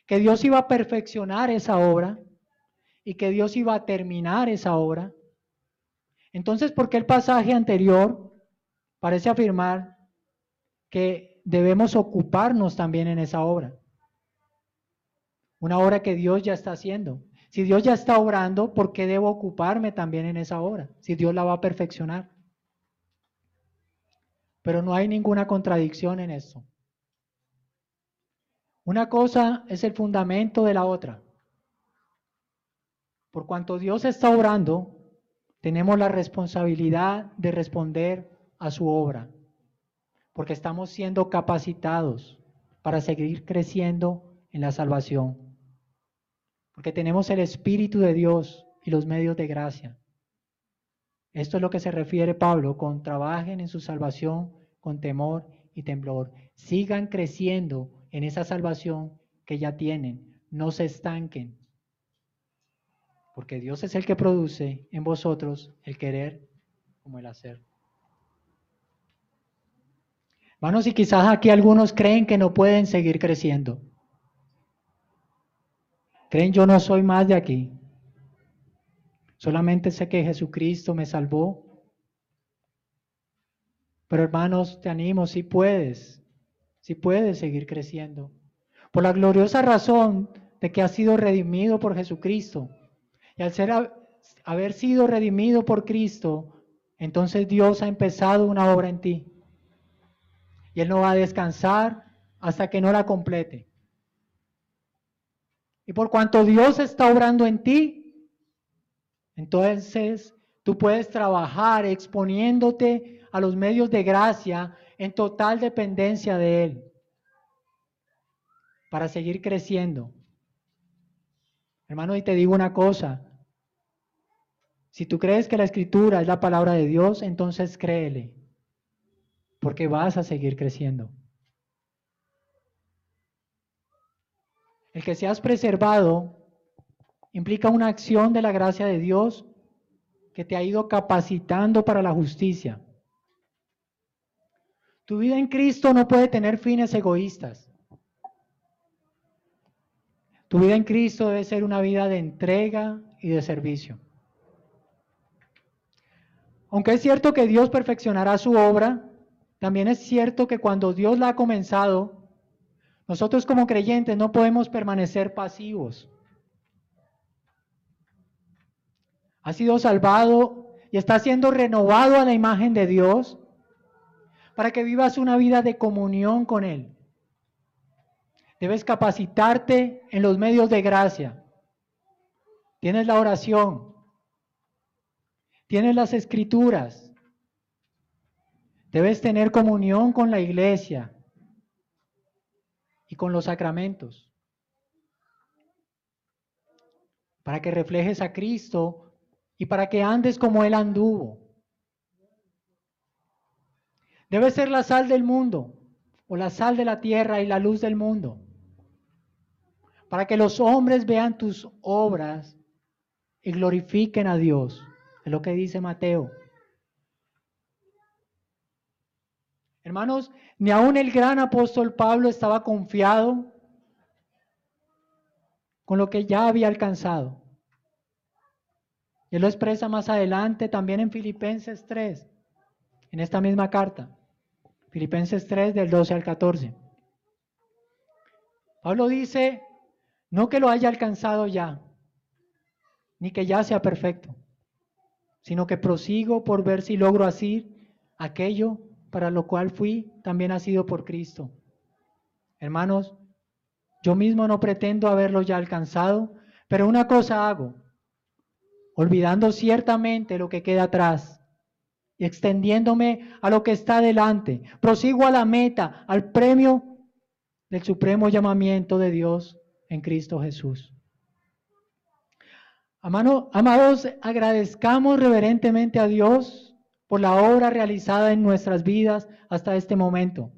que Dios iba a perfeccionar esa obra y que Dios iba a terminar esa obra. Entonces, ¿por qué el pasaje anterior parece afirmar que debemos ocuparnos también en esa obra? Una obra que Dios ya está haciendo. Si Dios ya está obrando, ¿por qué debo ocuparme también en esa obra? Si Dios la va a perfeccionar. Pero no hay ninguna contradicción en eso. Una cosa es el fundamento de la otra. Por cuanto Dios está obrando, tenemos la responsabilidad de responder a su obra, porque estamos siendo capacitados para seguir creciendo en la salvación porque tenemos el Espíritu de Dios y los medios de gracia. Esto es lo que se refiere Pablo con trabajen en su salvación con temor y temblor. Sigan creciendo en esa salvación que ya tienen. No se estanquen. Porque Dios es el que produce en vosotros el querer como el hacer. Hermanos, y quizás aquí algunos creen que no pueden seguir creciendo. Creen yo no soy más de aquí. Solamente sé que Jesucristo me salvó. Pero hermanos, te animo, si puedes, si puedes seguir creciendo. Por la gloriosa razón de que has sido redimido por Jesucristo. Y al ser, haber sido redimido por Cristo, entonces Dios ha empezado una obra en ti. Y Él no va a descansar hasta que no la complete. Y por cuanto Dios está obrando en ti, entonces tú puedes trabajar exponiéndote a los medios de gracia en total dependencia de Él para seguir creciendo. Hermano, y te digo una cosa. Si tú crees que la escritura es la palabra de Dios, entonces créele, porque vas a seguir creciendo. El que seas preservado implica una acción de la gracia de Dios que te ha ido capacitando para la justicia. Tu vida en Cristo no puede tener fines egoístas. Tu vida en Cristo debe ser una vida de entrega y de servicio. Aunque es cierto que Dios perfeccionará su obra, también es cierto que cuando Dios la ha comenzado, nosotros como creyentes no podemos permanecer pasivos. Ha sido salvado y está siendo renovado a la imagen de Dios para que vivas una vida de comunión con Él. Debes capacitarte en los medios de gracia. Tienes la oración. Tienes las escrituras. Debes tener comunión con la iglesia y con los sacramentos. Para que reflejes a Cristo y para que andes como Él anduvo. Debes ser la sal del mundo o la sal de la tierra y la luz del mundo. Para que los hombres vean tus obras y glorifiquen a Dios. Es lo que dice Mateo. Hermanos, ni aun el gran apóstol Pablo estaba confiado con lo que ya había alcanzado. Él lo expresa más adelante también en Filipenses 3, en esta misma carta. Filipenses 3 del 12 al 14. Pablo dice, no que lo haya alcanzado ya, ni que ya sea perfecto, sino que prosigo por ver si logro así aquello para lo cual fui también nacido por Cristo. Hermanos, yo mismo no pretendo haberlo ya alcanzado, pero una cosa hago, olvidando ciertamente lo que queda atrás y extendiéndome a lo que está delante, prosigo a la meta, al premio del supremo llamamiento de Dios en Cristo Jesús. amados, agradezcamos reverentemente a Dios por la obra realizada en nuestras vidas hasta este momento.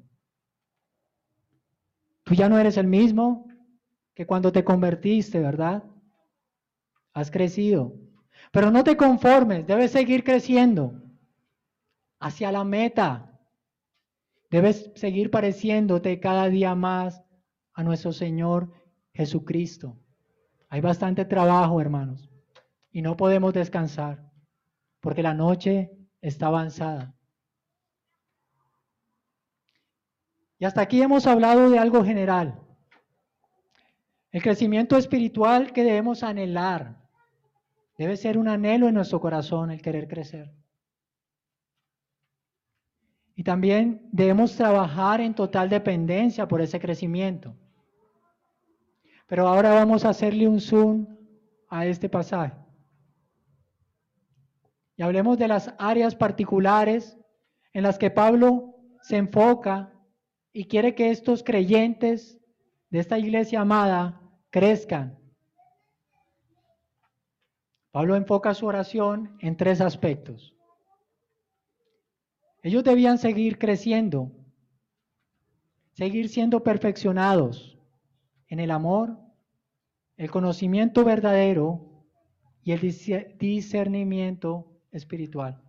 Tú ya no eres el mismo que cuando te convertiste, ¿verdad? Has crecido. Pero no te conformes, debes seguir creciendo hacia la meta. Debes seguir pareciéndote cada día más a nuestro Señor Jesucristo. Hay bastante trabajo, hermanos, y no podemos descansar porque la noche está avanzada. Y hasta aquí hemos hablado de algo general. El crecimiento espiritual que debemos anhelar. Debe ser un anhelo en nuestro corazón el querer crecer. Y también debemos trabajar en total dependencia por ese crecimiento. Pero ahora vamos a hacerle un zoom a este pasaje. Y hablemos de las áreas particulares en las que Pablo se enfoca y quiere que estos creyentes de esta iglesia amada crezcan. Pablo enfoca su oración en tres aspectos. Ellos debían seguir creciendo, seguir siendo perfeccionados en el amor, el conocimiento verdadero y el discernimiento espiritual.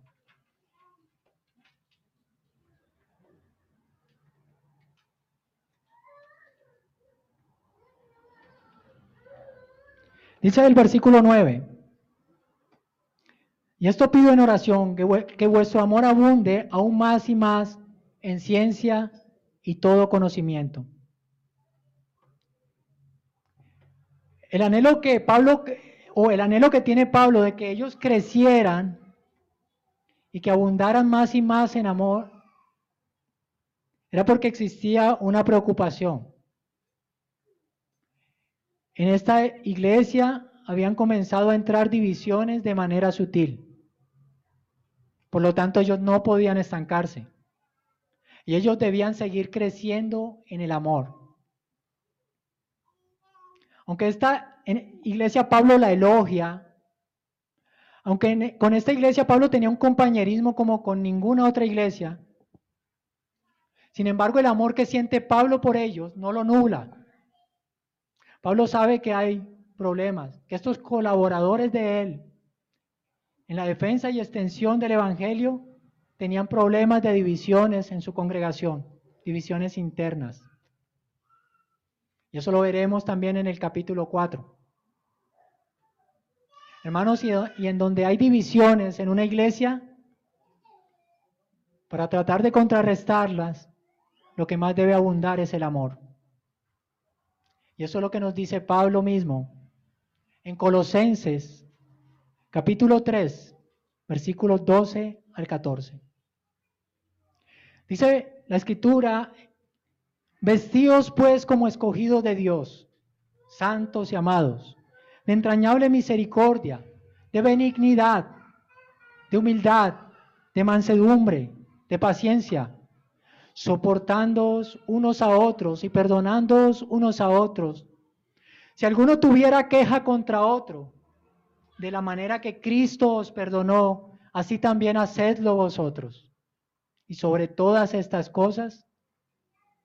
Dice el versículo 9, y esto pido en oración, que, que vuestro amor abunde aún más y más en ciencia y todo conocimiento. El anhelo que Pablo, o el anhelo que tiene Pablo de que ellos crecieran y que abundaran más y más en amor, era porque existía una preocupación. En esta iglesia habían comenzado a entrar divisiones de manera sutil. Por lo tanto, ellos no podían estancarse. Y ellos debían seguir creciendo en el amor. Aunque esta iglesia Pablo la elogia, aunque con esta iglesia Pablo tenía un compañerismo como con ninguna otra iglesia, sin embargo el amor que siente Pablo por ellos no lo nubla. Pablo sabe que hay problemas, que estos colaboradores de él en la defensa y extensión del Evangelio tenían problemas de divisiones en su congregación, divisiones internas. Y eso lo veremos también en el capítulo 4. Hermanos, y, en donde hay divisiones en una iglesia, para tratar de contrarrestarlas, lo que más debe abundar es el amor. Y eso es lo que nos dice Pablo mismo en Colosenses capítulo 3, versículos 12 al 14. Dice la escritura, vestidos pues como escogidos de Dios, santos y amados, de entrañable misericordia, de benignidad, de humildad, de mansedumbre, de paciencia soportándoos unos a otros y perdonándoos unos a otros. Si alguno tuviera queja contra otro, de la manera que Cristo os perdonó, así también hacedlo vosotros. Y sobre todas estas cosas,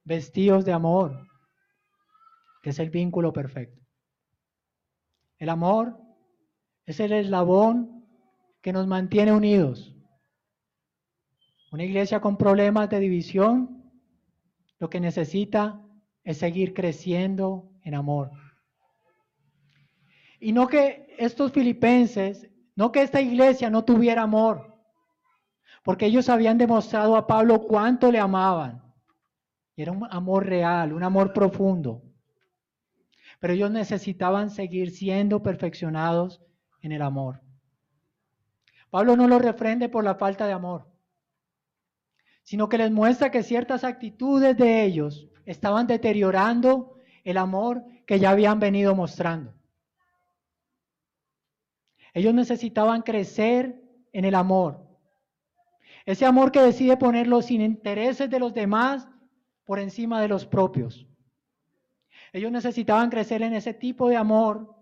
vestidos de amor, que es el vínculo perfecto. El amor es el eslabón que nos mantiene unidos. Una iglesia con problemas de división lo que necesita es seguir creciendo en amor. Y no que estos filipenses, no que esta iglesia no tuviera amor, porque ellos habían demostrado a Pablo cuánto le amaban. Y era un amor real, un amor profundo. Pero ellos necesitaban seguir siendo perfeccionados en el amor. Pablo no los refrende por la falta de amor, sino que les muestra que ciertas actitudes de ellos estaban deteriorando el amor que ya habían venido mostrando. Ellos necesitaban crecer en el amor. Ese amor que decide poner los intereses de los demás por encima de los propios. Ellos necesitaban crecer en ese tipo de amor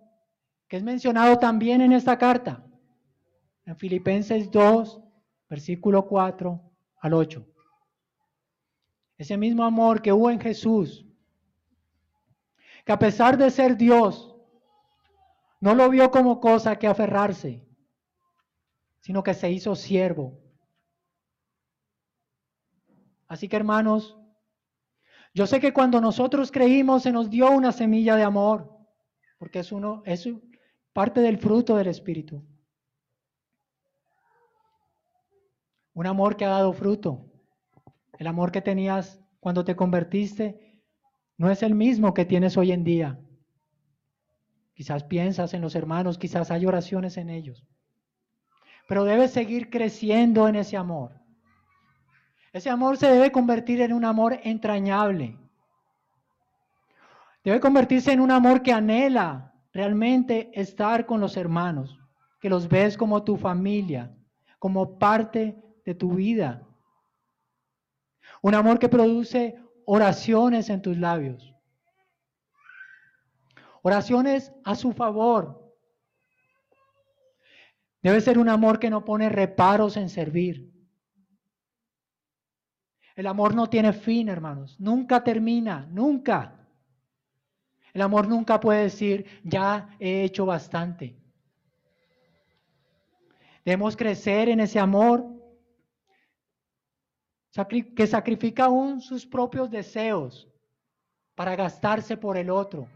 que es mencionado también en esta carta, en Filipenses 2, versículo 4 al 8. Ese mismo amor que hubo en Jesús, que a pesar de ser Dios, no lo vio como cosa que aferrarse, sino que se hizo siervo. Así que hermanos, yo sé que cuando nosotros creímos se nos dio una semilla de amor, porque es uno, es parte del fruto del Espíritu. Un amor que ha dado fruto. El amor que tenías cuando te convertiste no es el mismo que tienes hoy en día. Quizás piensas en los hermanos, quizás hay oraciones en ellos. Pero debes seguir creciendo en ese amor. Ese amor se debe convertir en un amor entrañable. Debe convertirse en un amor que anhela realmente estar con los hermanos, que los ves como tu familia, como parte de tu vida. Un amor que produce oraciones en tus labios. Oraciones a su favor. Debe ser un amor que no pone reparos en servir. El amor no tiene fin, hermanos. Nunca termina, nunca. El amor nunca puede decir, ya he hecho bastante. Debemos crecer en ese amor que sacrifica aún sus propios deseos para gastarse por el otro.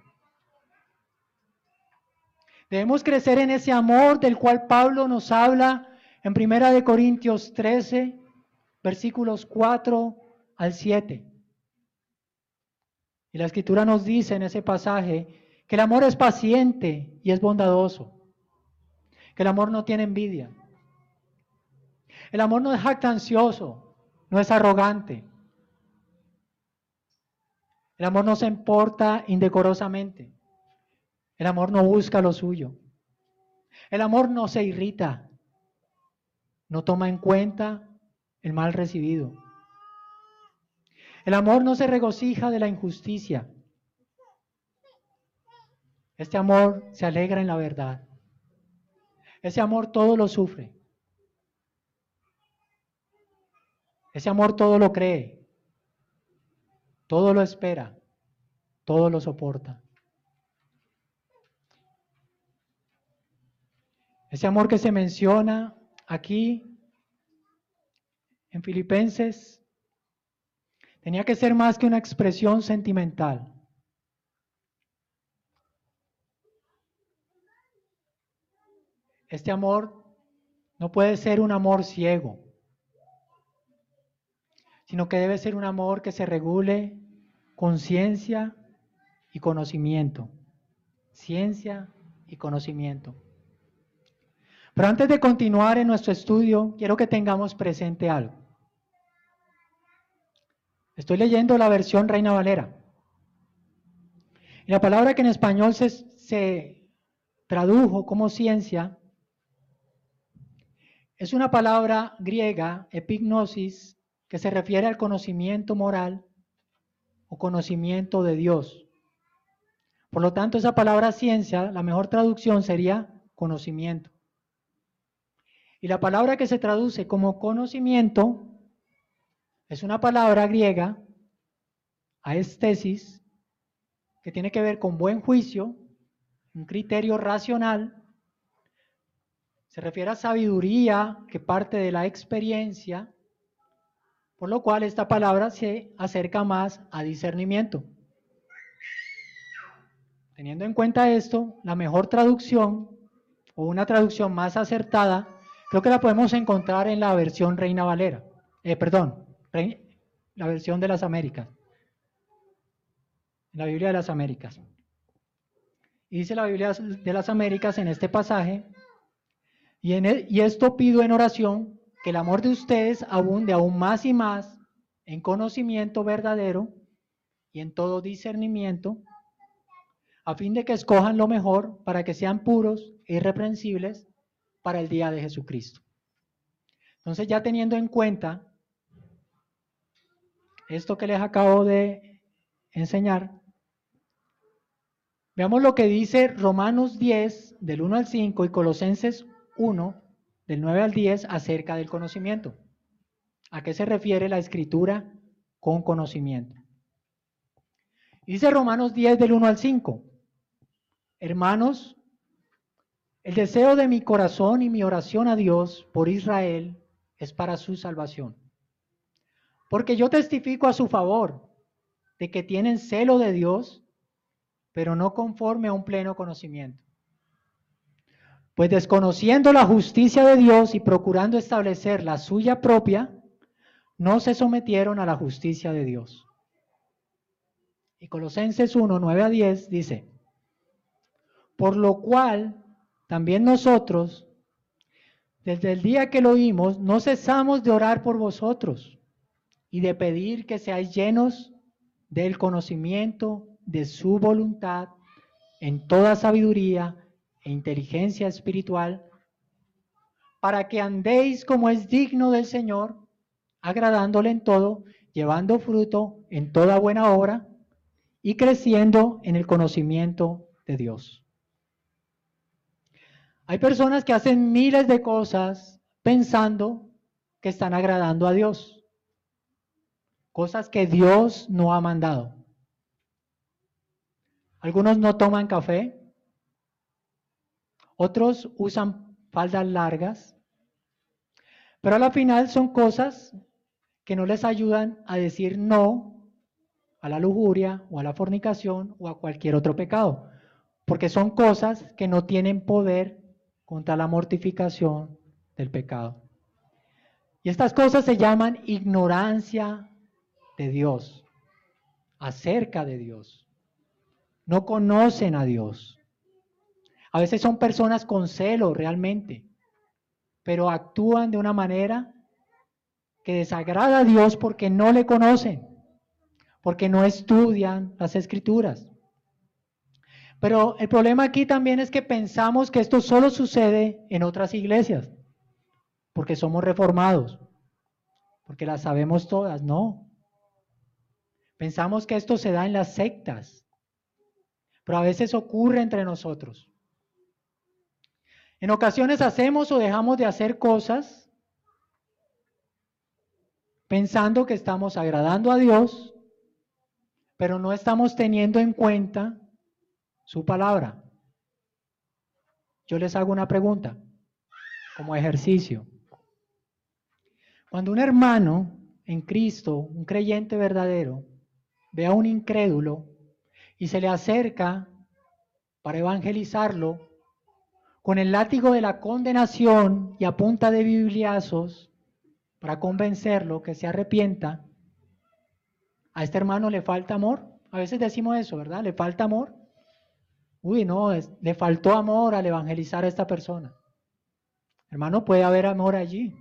Debemos crecer en ese amor del cual Pablo nos habla en Primera de Corintios 13, versículos 4 al 7. Y la escritura nos dice en ese pasaje que el amor es paciente y es bondadoso, que el amor no tiene envidia. El amor no es jactancioso, no es arrogante. El amor no se importa indecorosamente. El amor no busca lo suyo. El amor no se irrita, no toma en cuenta el mal recibido. El amor no se regocija de la injusticia. Este amor se alegra en la verdad. Ese amor todo lo sufre. Ese amor todo lo cree. Todo lo espera. Todo lo soporta. Ese amor que se menciona aquí en Filipenses tenía que ser más que una expresión sentimental. Este amor no puede ser un amor ciego, sino que debe ser un amor que se regule con ciencia y conocimiento. Ciencia y conocimiento. Pero antes de continuar en nuestro estudio, quiero que tengamos presente algo. Estoy leyendo la versión Reina Valera. La palabra que en español se, tradujo como ciencia es una palabra griega, epignosis, que se refiere al conocimiento moral o conocimiento de Dios. Por lo tanto, esa palabra ciencia, la mejor traducción sería conocimiento. Y la palabra que se traduce como conocimiento es una palabra griega, aestesis, que tiene que ver con buen juicio, un criterio racional. Se refiere a sabiduría que parte de la experiencia Por lo cual esta palabra se acerca más a discernimiento. Teniendo en cuenta esto, la mejor traducción o una traducción más acertada, creo que la podemos encontrar en la versión Reina Valera. Eh, perdón, la versión de las Américas. En la Biblia de las Américas. Y dice la Biblia de las Américas en este pasaje, y, en e, y esto pido en oración, que el amor de ustedes abunde aún más y más en conocimiento verdadero y en todo discernimiento, a fin de que escojan lo mejor para que sean puros e irreprensibles para el día de Jesucristo. Entonces ya teniendo en cuenta esto que les acabo de enseñar, veamos lo que dice Romanos 10 del 1 al 5 y Colosenses 1 del 9 al 10 acerca del conocimiento. ¿A qué se refiere la escritura con conocimiento? Dice Romanos 10 del 1 al 5. Hermanos, el deseo de mi corazón y mi oración a Dios por Israel es para su salvación. Porque yo testifico a su favor de que tienen celo de Dios, pero no conforme a un pleno conocimiento. Pues desconociendo la justicia de Dios y procurando establecer la suya propia, no se sometieron a la justicia de Dios. Y Colosenses 1, 9 a 10 dice, por lo cual, también nosotros, desde el día que lo oímos, no cesamos de orar por vosotros y de pedir que seáis llenos del conocimiento de su voluntad en toda sabiduría e inteligencia espiritual, para que andéis como es digno del Señor, agradándole en todo, llevando fruto en toda buena obra y creciendo en el conocimiento de Dios. Hay personas que hacen miles de cosas pensando que están agradando a Dios. Cosas que Dios no ha mandado. Algunos no toman café. Otros usan faldas largas. Pero a la final son cosas que no les ayudan a decir no a la lujuria o a la fornicación o a cualquier otro pecado. Porque son cosas que no tienen poder contra la mortificación del pecado. Y estas cosas se llaman ignorancia de Dios, acerca de Dios. No conocen a Dios. A veces son personas con celo realmente, pero actúan de una manera que desagrada a Dios porque no le conocen, porque no estudian las escrituras. Pero el problema aquí también es que pensamos que esto solo sucede en otras iglesias, porque somos reformados, porque las sabemos todas, no. Pensamos que esto se da en las sectas, pero a veces ocurre entre nosotros. En ocasiones hacemos o dejamos de hacer cosas pensando que estamos agradando a Dios, pero no estamos teniendo en cuenta su palabra. Yo les hago una pregunta como ejercicio. Cuando un hermano en Cristo, un creyente verdadero, ve a un incrédulo y se le acerca para evangelizarlo con el látigo de la condenación y a punta de bibliazos para convencerlo que se arrepienta, a este hermano le falta amor. A veces decimos eso, ¿verdad? Le falta amor. Uy, no, le faltó amor al evangelizar a esta persona. Hermano, puede haber amor allí.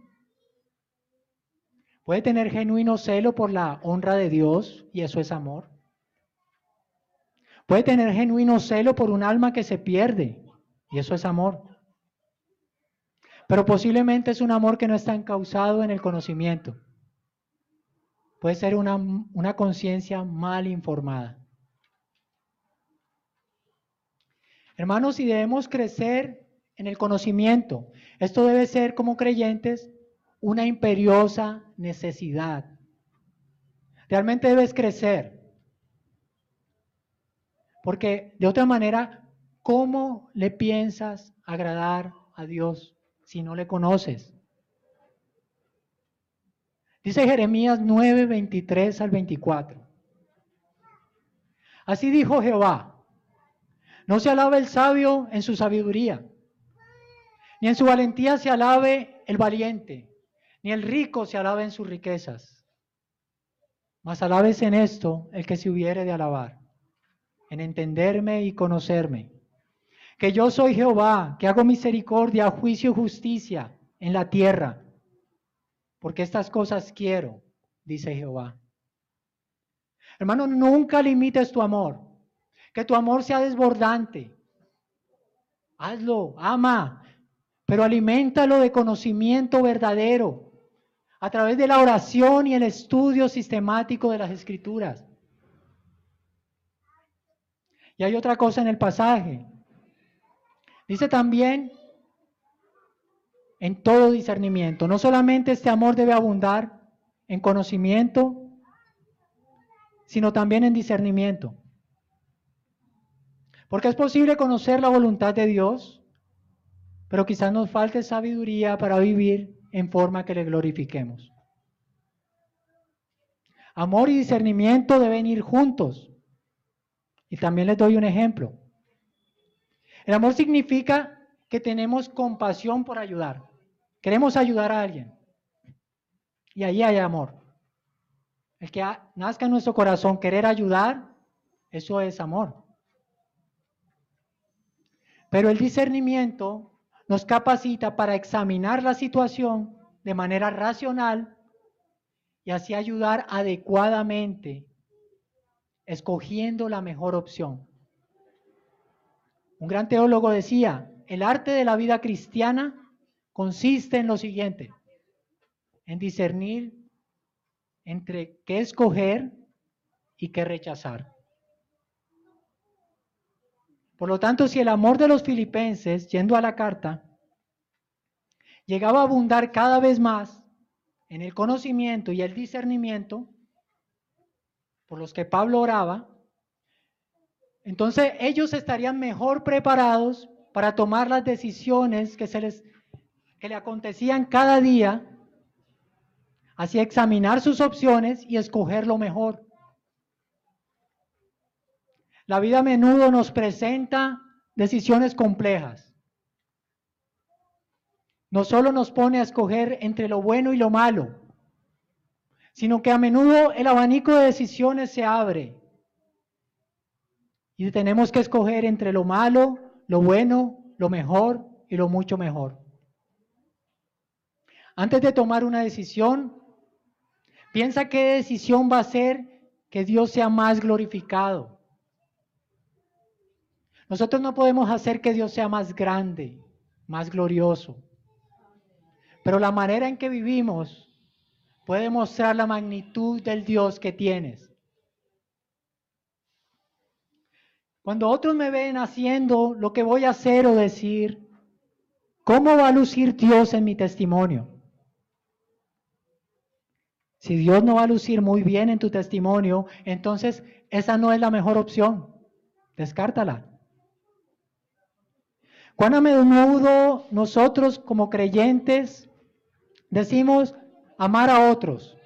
Puede tener genuino celo por la honra de Dios y eso es amor. Puede tener genuino celo por un alma que se pierde y eso es amor. Pero posiblemente es un amor que no está encausado en el conocimiento. Puede ser una, una conciencia mal informada. Hermanos, si debemos crecer en el conocimiento, esto debe ser como creyentes una imperiosa necesidad. Realmente debes crecer. Porque de otra manera, ¿cómo le piensas agradar a Dios si no le conoces? Dice Jeremías 9, 23 al 24. Así dijo Jehová, no se alabe el sabio en su sabiduría, ni en su valentía se alabe el valiente, ni el rico se alabe en sus riquezas. Mas alabes en esto el que se hubiere de alabar, en entenderme y conocerme, que yo soy Jehová, que hago misericordia, juicio y justicia en la tierra, porque estas cosas quiero, dice Jehová. Hermano, nunca limites tu amor, que tu amor sea desbordante. Hazlo, ama, pero aliméntalo de conocimiento verdadero a través de la oración y el estudio sistemático de las escrituras. Y hay otra cosa en el pasaje. Dice también en todo discernimiento. No solamente este amor debe abundar en conocimiento, sino también en discernimiento. Porque es posible conocer la voluntad de Dios, pero quizás nos falte sabiduría para vivir en forma que le glorifiquemos. Amor y discernimiento deben ir juntos. Y también les doy un ejemplo. El amor significa que tenemos compasión por ayudar. Queremos ayudar a alguien. Y ahí hay amor. El que nazca en nuestro corazón querer ayudar, eso es amor. Pero el discernimiento nos capacita para examinar la situación de manera racional y así ayudar adecuadamente, escogiendo la mejor opción. Un gran teólogo decía, el arte de la vida cristiana consiste en lo siguiente, en discernir entre qué escoger y qué rechazar. Por lo tanto, si el amor de los filipenses, yendo a la carta, llegaba a abundar cada vez más en el conocimiento y el discernimiento, por los que Pablo oraba, entonces ellos estarían mejor preparados para tomar las decisiones que se les que le acontecían cada día Así examinar sus opciones y escoger lo mejor. La vida a menudo nos presenta decisiones complejas. No solo nos pone a escoger entre lo bueno y lo malo, sino que a menudo el abanico de decisiones se abre. Y tenemos que escoger entre lo malo, lo bueno, lo mejor y lo mucho mejor. Antes de tomar una decisión, Piensa qué decisión va a ser que Dios sea más glorificado. Nosotros no podemos hacer que Dios sea más grande, más glorioso. Pero la manera en que vivimos puede mostrar la magnitud del Dios que tienes. Cuando otros me ven haciendo lo que voy a hacer o decir, ¿cómo va a lucir Dios en mi testimonio? Si Dios no va a lucir muy bien en tu testimonio, entonces esa no es la mejor opción. Descártala. Cuán a menudo nosotros como creyentes decimos amar a otros,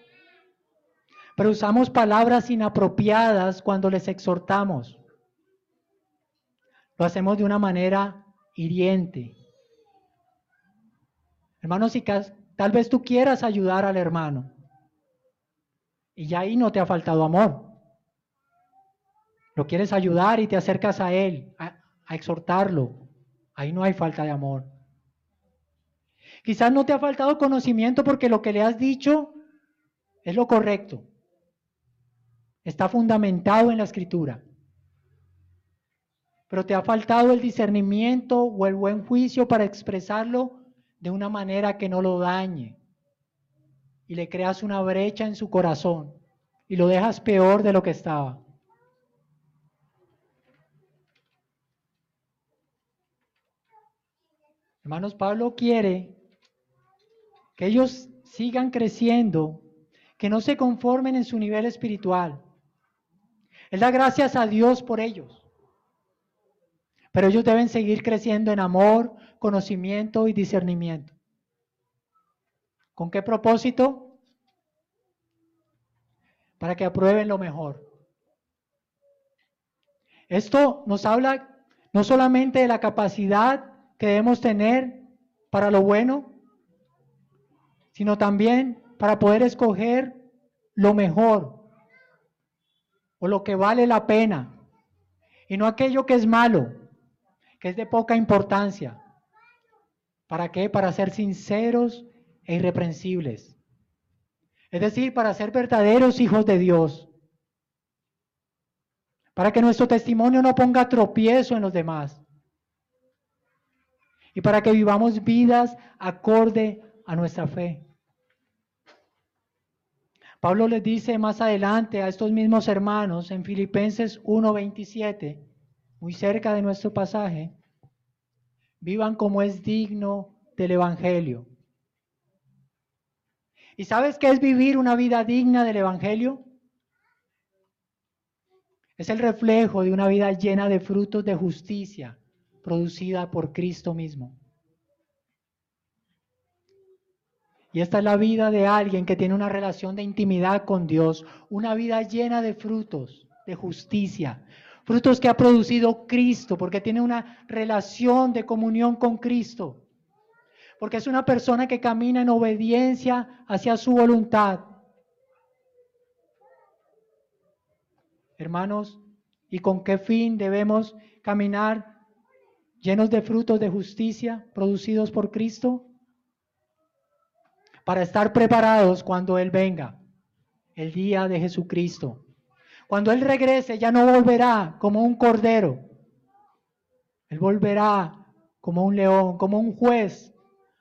pero usamos palabras inapropiadas cuando les exhortamos. Lo hacemos de una manera hiriente. Hermanos, si tal vez tú quieras ayudar al hermano, y ya ahí no te ha faltado amor. Lo quieres ayudar y te acercas a Él, a, exhortarlo. Ahí no hay falta de amor. Quizás no te ha faltado conocimiento porque lo que le has dicho es lo correcto. Está fundamentado en la escritura. Pero te ha faltado el discernimiento o el buen juicio para expresarlo de una manera que no lo dañe y le creas una brecha en su corazón y lo dejas peor de lo que estaba. Hermanos, Pablo quiere que ellos sigan creciendo, que no se conformen en su nivel espiritual. Él da gracias a Dios por ellos. Pero ellos deben seguir creciendo en amor, conocimiento y discernimiento. ¿Con qué propósito? para que aprueben lo mejor. Esto nos habla no solamente de la capacidad que debemos tener para lo bueno, sino también para poder escoger lo mejor o lo que vale la pena y no aquello que es malo, que es de poca importancia. ¿Para qué? Para ser sinceros e irreprensibles. Es decir, para ser verdaderos hijos de Dios. Para que nuestro testimonio no ponga tropiezo en los demás. Y para que vivamos vidas acorde a nuestra fe. Pablo les dice más adelante a estos mismos hermanos en Filipenses 1:27, muy cerca de nuestro pasaje, vivan como es digno del Evangelio. ¿Y sabes qué es vivir una vida digna del Evangelio? Es el reflejo de una vida llena de frutos de justicia producida por Cristo mismo. Y esta es la vida de alguien que tiene una relación de intimidad con Dios, una vida llena de frutos de justicia, frutos que ha producido Cristo, porque tiene una relación de comunión con Cristo porque es una persona que camina en obediencia hacia su voluntad. Hermanos, ¿y con qué fin debemos caminar llenos de frutos de justicia producidos por Cristo? Para estar preparados cuando Él venga, el día de Jesucristo. Cuando Él regrese ya no volverá como un cordero, Él volverá como un león, como un juez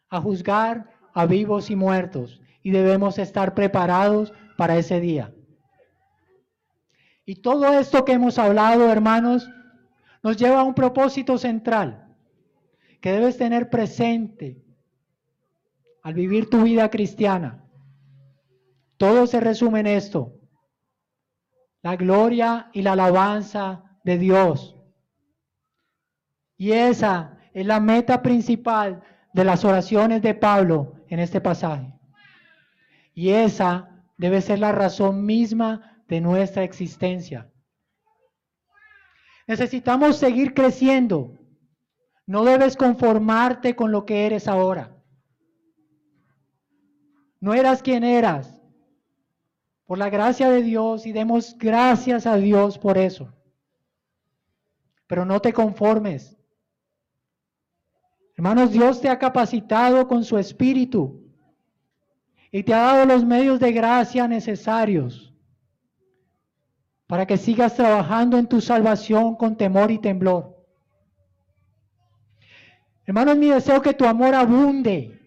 a juzgar a vivos y muertos y debemos estar preparados para ese día. Y todo esto que hemos hablado, hermanos, nos lleva a un propósito central que debes tener presente al vivir tu vida cristiana. Todo se resume en esto. La gloria y la alabanza de Dios. Y esa es la meta principal de las oraciones de Pablo en este pasaje. Y esa debe ser la razón misma de nuestra existencia. Necesitamos seguir creciendo. No debes conformarte con lo que eres ahora. No eras quien eras. Por la gracia de Dios y demos gracias a Dios por eso. Pero no te conformes. Hermanos, Dios te ha capacitado con su espíritu y te ha dado los medios de gracia necesarios para que sigas trabajando en tu salvación con temor y temblor. Hermanos, mi deseo que tu amor abunde,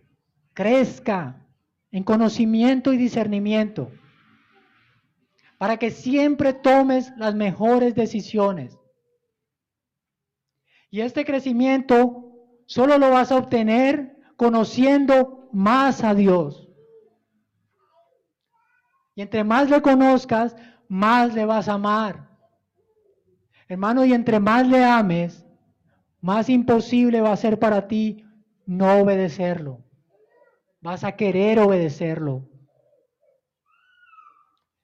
crezca en conocimiento y discernimiento, para que siempre tomes las mejores decisiones. Y este crecimiento solo lo vas a obtener conociendo más a Dios. Y entre más le conozcas, más le vas a amar. Hermano, y entre más le ames, más imposible va a ser para ti no obedecerlo. Vas a querer obedecerlo.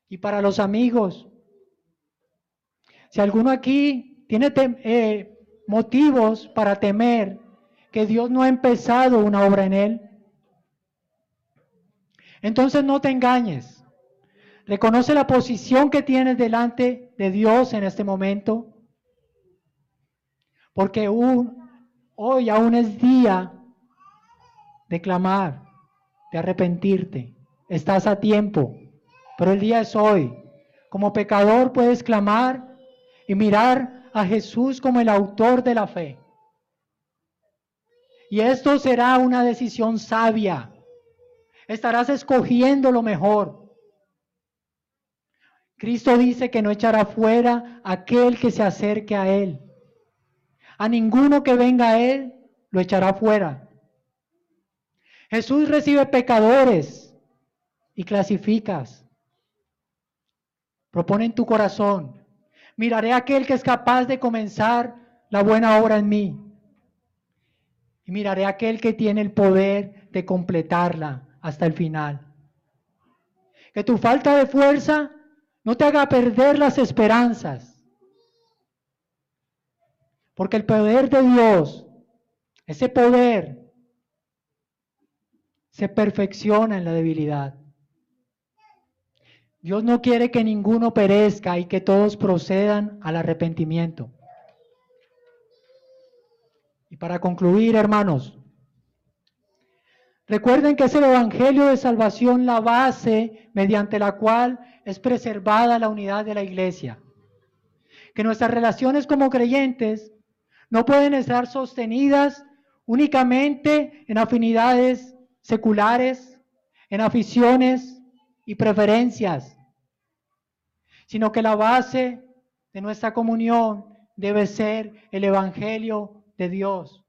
Y para los amigos, si alguno aquí tiene eh, motivos para temer que Dios no ha empezado una obra en él. Entonces no te engañes. Reconoce la posición que tienes delante de Dios en este momento. Porque hoy aún es día de clamar, de arrepentirte. Estás a tiempo, pero el día es hoy. Como pecador puedes clamar y mirar a Jesús como el autor de la fe. Y esto será una decisión sabia. Estarás escogiendo lo mejor. Cristo dice que no echará fuera aquel que se acerque a Él. A ninguno que venga a Él lo echará fuera. Jesús recibe pecadores y clasificas. Propone en tu corazón. Miraré a aquel que es capaz de comenzar la buena obra en mí y miraré a aquel que tiene el poder de completarla hasta el final. Que tu falta de fuerza no te haga perder las esperanzas. Porque el poder de Dios, ese poder, se perfecciona en la debilidad. Dios no quiere que ninguno perezca y que todos procedan al arrepentimiento. Y para concluir, hermanos, recuerden que es el Evangelio de Salvación la base mediante la cual es preservada la unidad de la iglesia. Que nuestras relaciones como creyentes no pueden estar sostenidas únicamente en afinidades seculares, en aficiones y preferencias, sino que la base de nuestra comunión debe ser el Evangelio de Dios,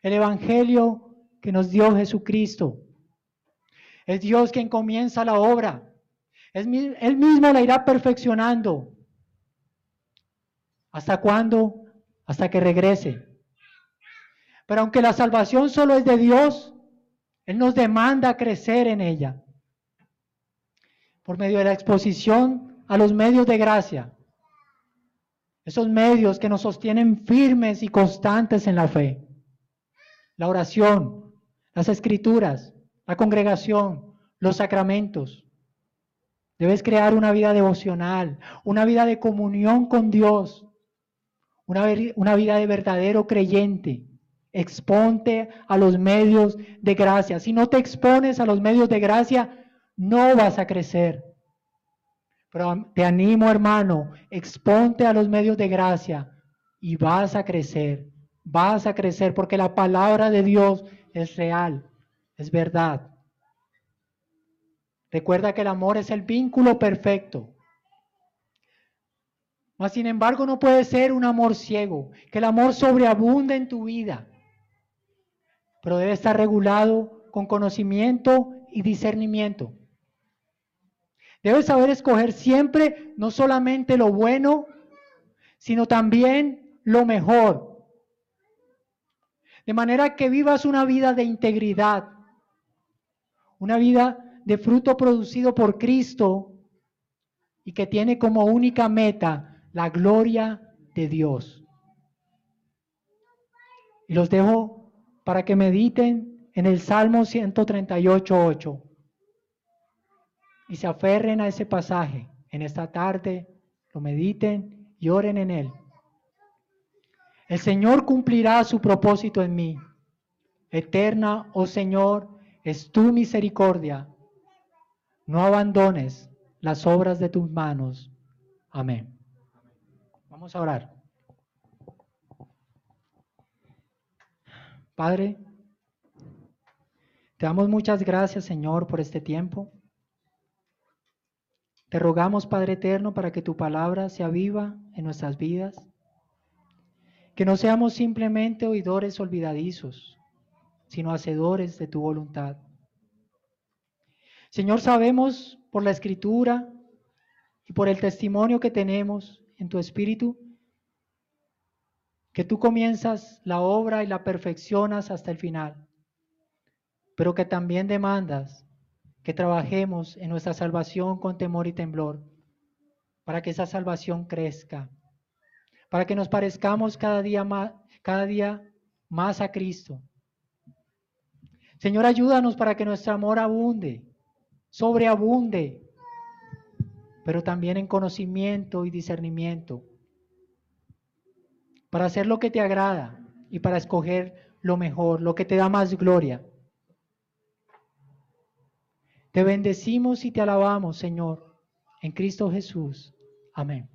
el Evangelio que nos dio Jesucristo. Es Dios quien comienza la obra. Él mismo la irá perfeccionando. ¿Hasta cuándo? Hasta que regrese. Pero aunque la salvación solo es de Dios, Él nos demanda crecer en ella. Por medio de la exposición a los medios de gracia. Esos medios que nos sostienen firmes y constantes en la fe. La oración, las escrituras, la congregación, los sacramentos. Debes crear una vida devocional, una vida de comunión con Dios, una, vida de verdadero creyente. Exponte a los medios de gracia. Si no te expones a los medios de gracia, no vas a crecer. Pero te animo, hermano, exponte a los medios de gracia y vas a crecer, vas a crecer porque la palabra de Dios es real, es verdad. Recuerda que el amor es el vínculo perfecto. Mas, sin embargo, no puede ser un amor ciego, que el amor sobreabunde en tu vida, pero debe estar regulado con conocimiento y discernimiento. Debes saber escoger siempre no solamente lo bueno, sino también lo mejor. De manera que vivas una vida de integridad, una vida de fruto producido por Cristo y que tiene como única meta la gloria de Dios. Y los dejo para que mediten en el Salmo 138.8 y se aferren a ese pasaje en esta tarde, lo mediten y oren en él. El Señor cumplirá su propósito en mí. Eterna, oh Señor, es tu misericordia. No abandones las obras de tus manos. Amén. Vamos a orar. Padre, te damos muchas gracias, Señor, por este tiempo. Te rogamos, Padre Eterno, para que tu palabra sea viva en nuestras vidas, que no seamos simplemente oidores olvidadizos, sino hacedores de tu voluntad. Señor, sabemos por la escritura y por el testimonio que tenemos en tu espíritu, que tú comienzas la obra y la perfeccionas hasta el final, pero que también demandas que trabajemos en nuestra salvación con temor y temblor, para que esa salvación crezca, para que nos parezcamos cada día más, cada día más a Cristo. Señor, ayúdanos para que nuestro amor abunde, sobreabunde, pero también en conocimiento y discernimiento, para hacer lo que te agrada y para escoger lo mejor, lo que te da más gloria. Te bendecimos y te alabamos, Señor, en Cristo Jesús. Amén.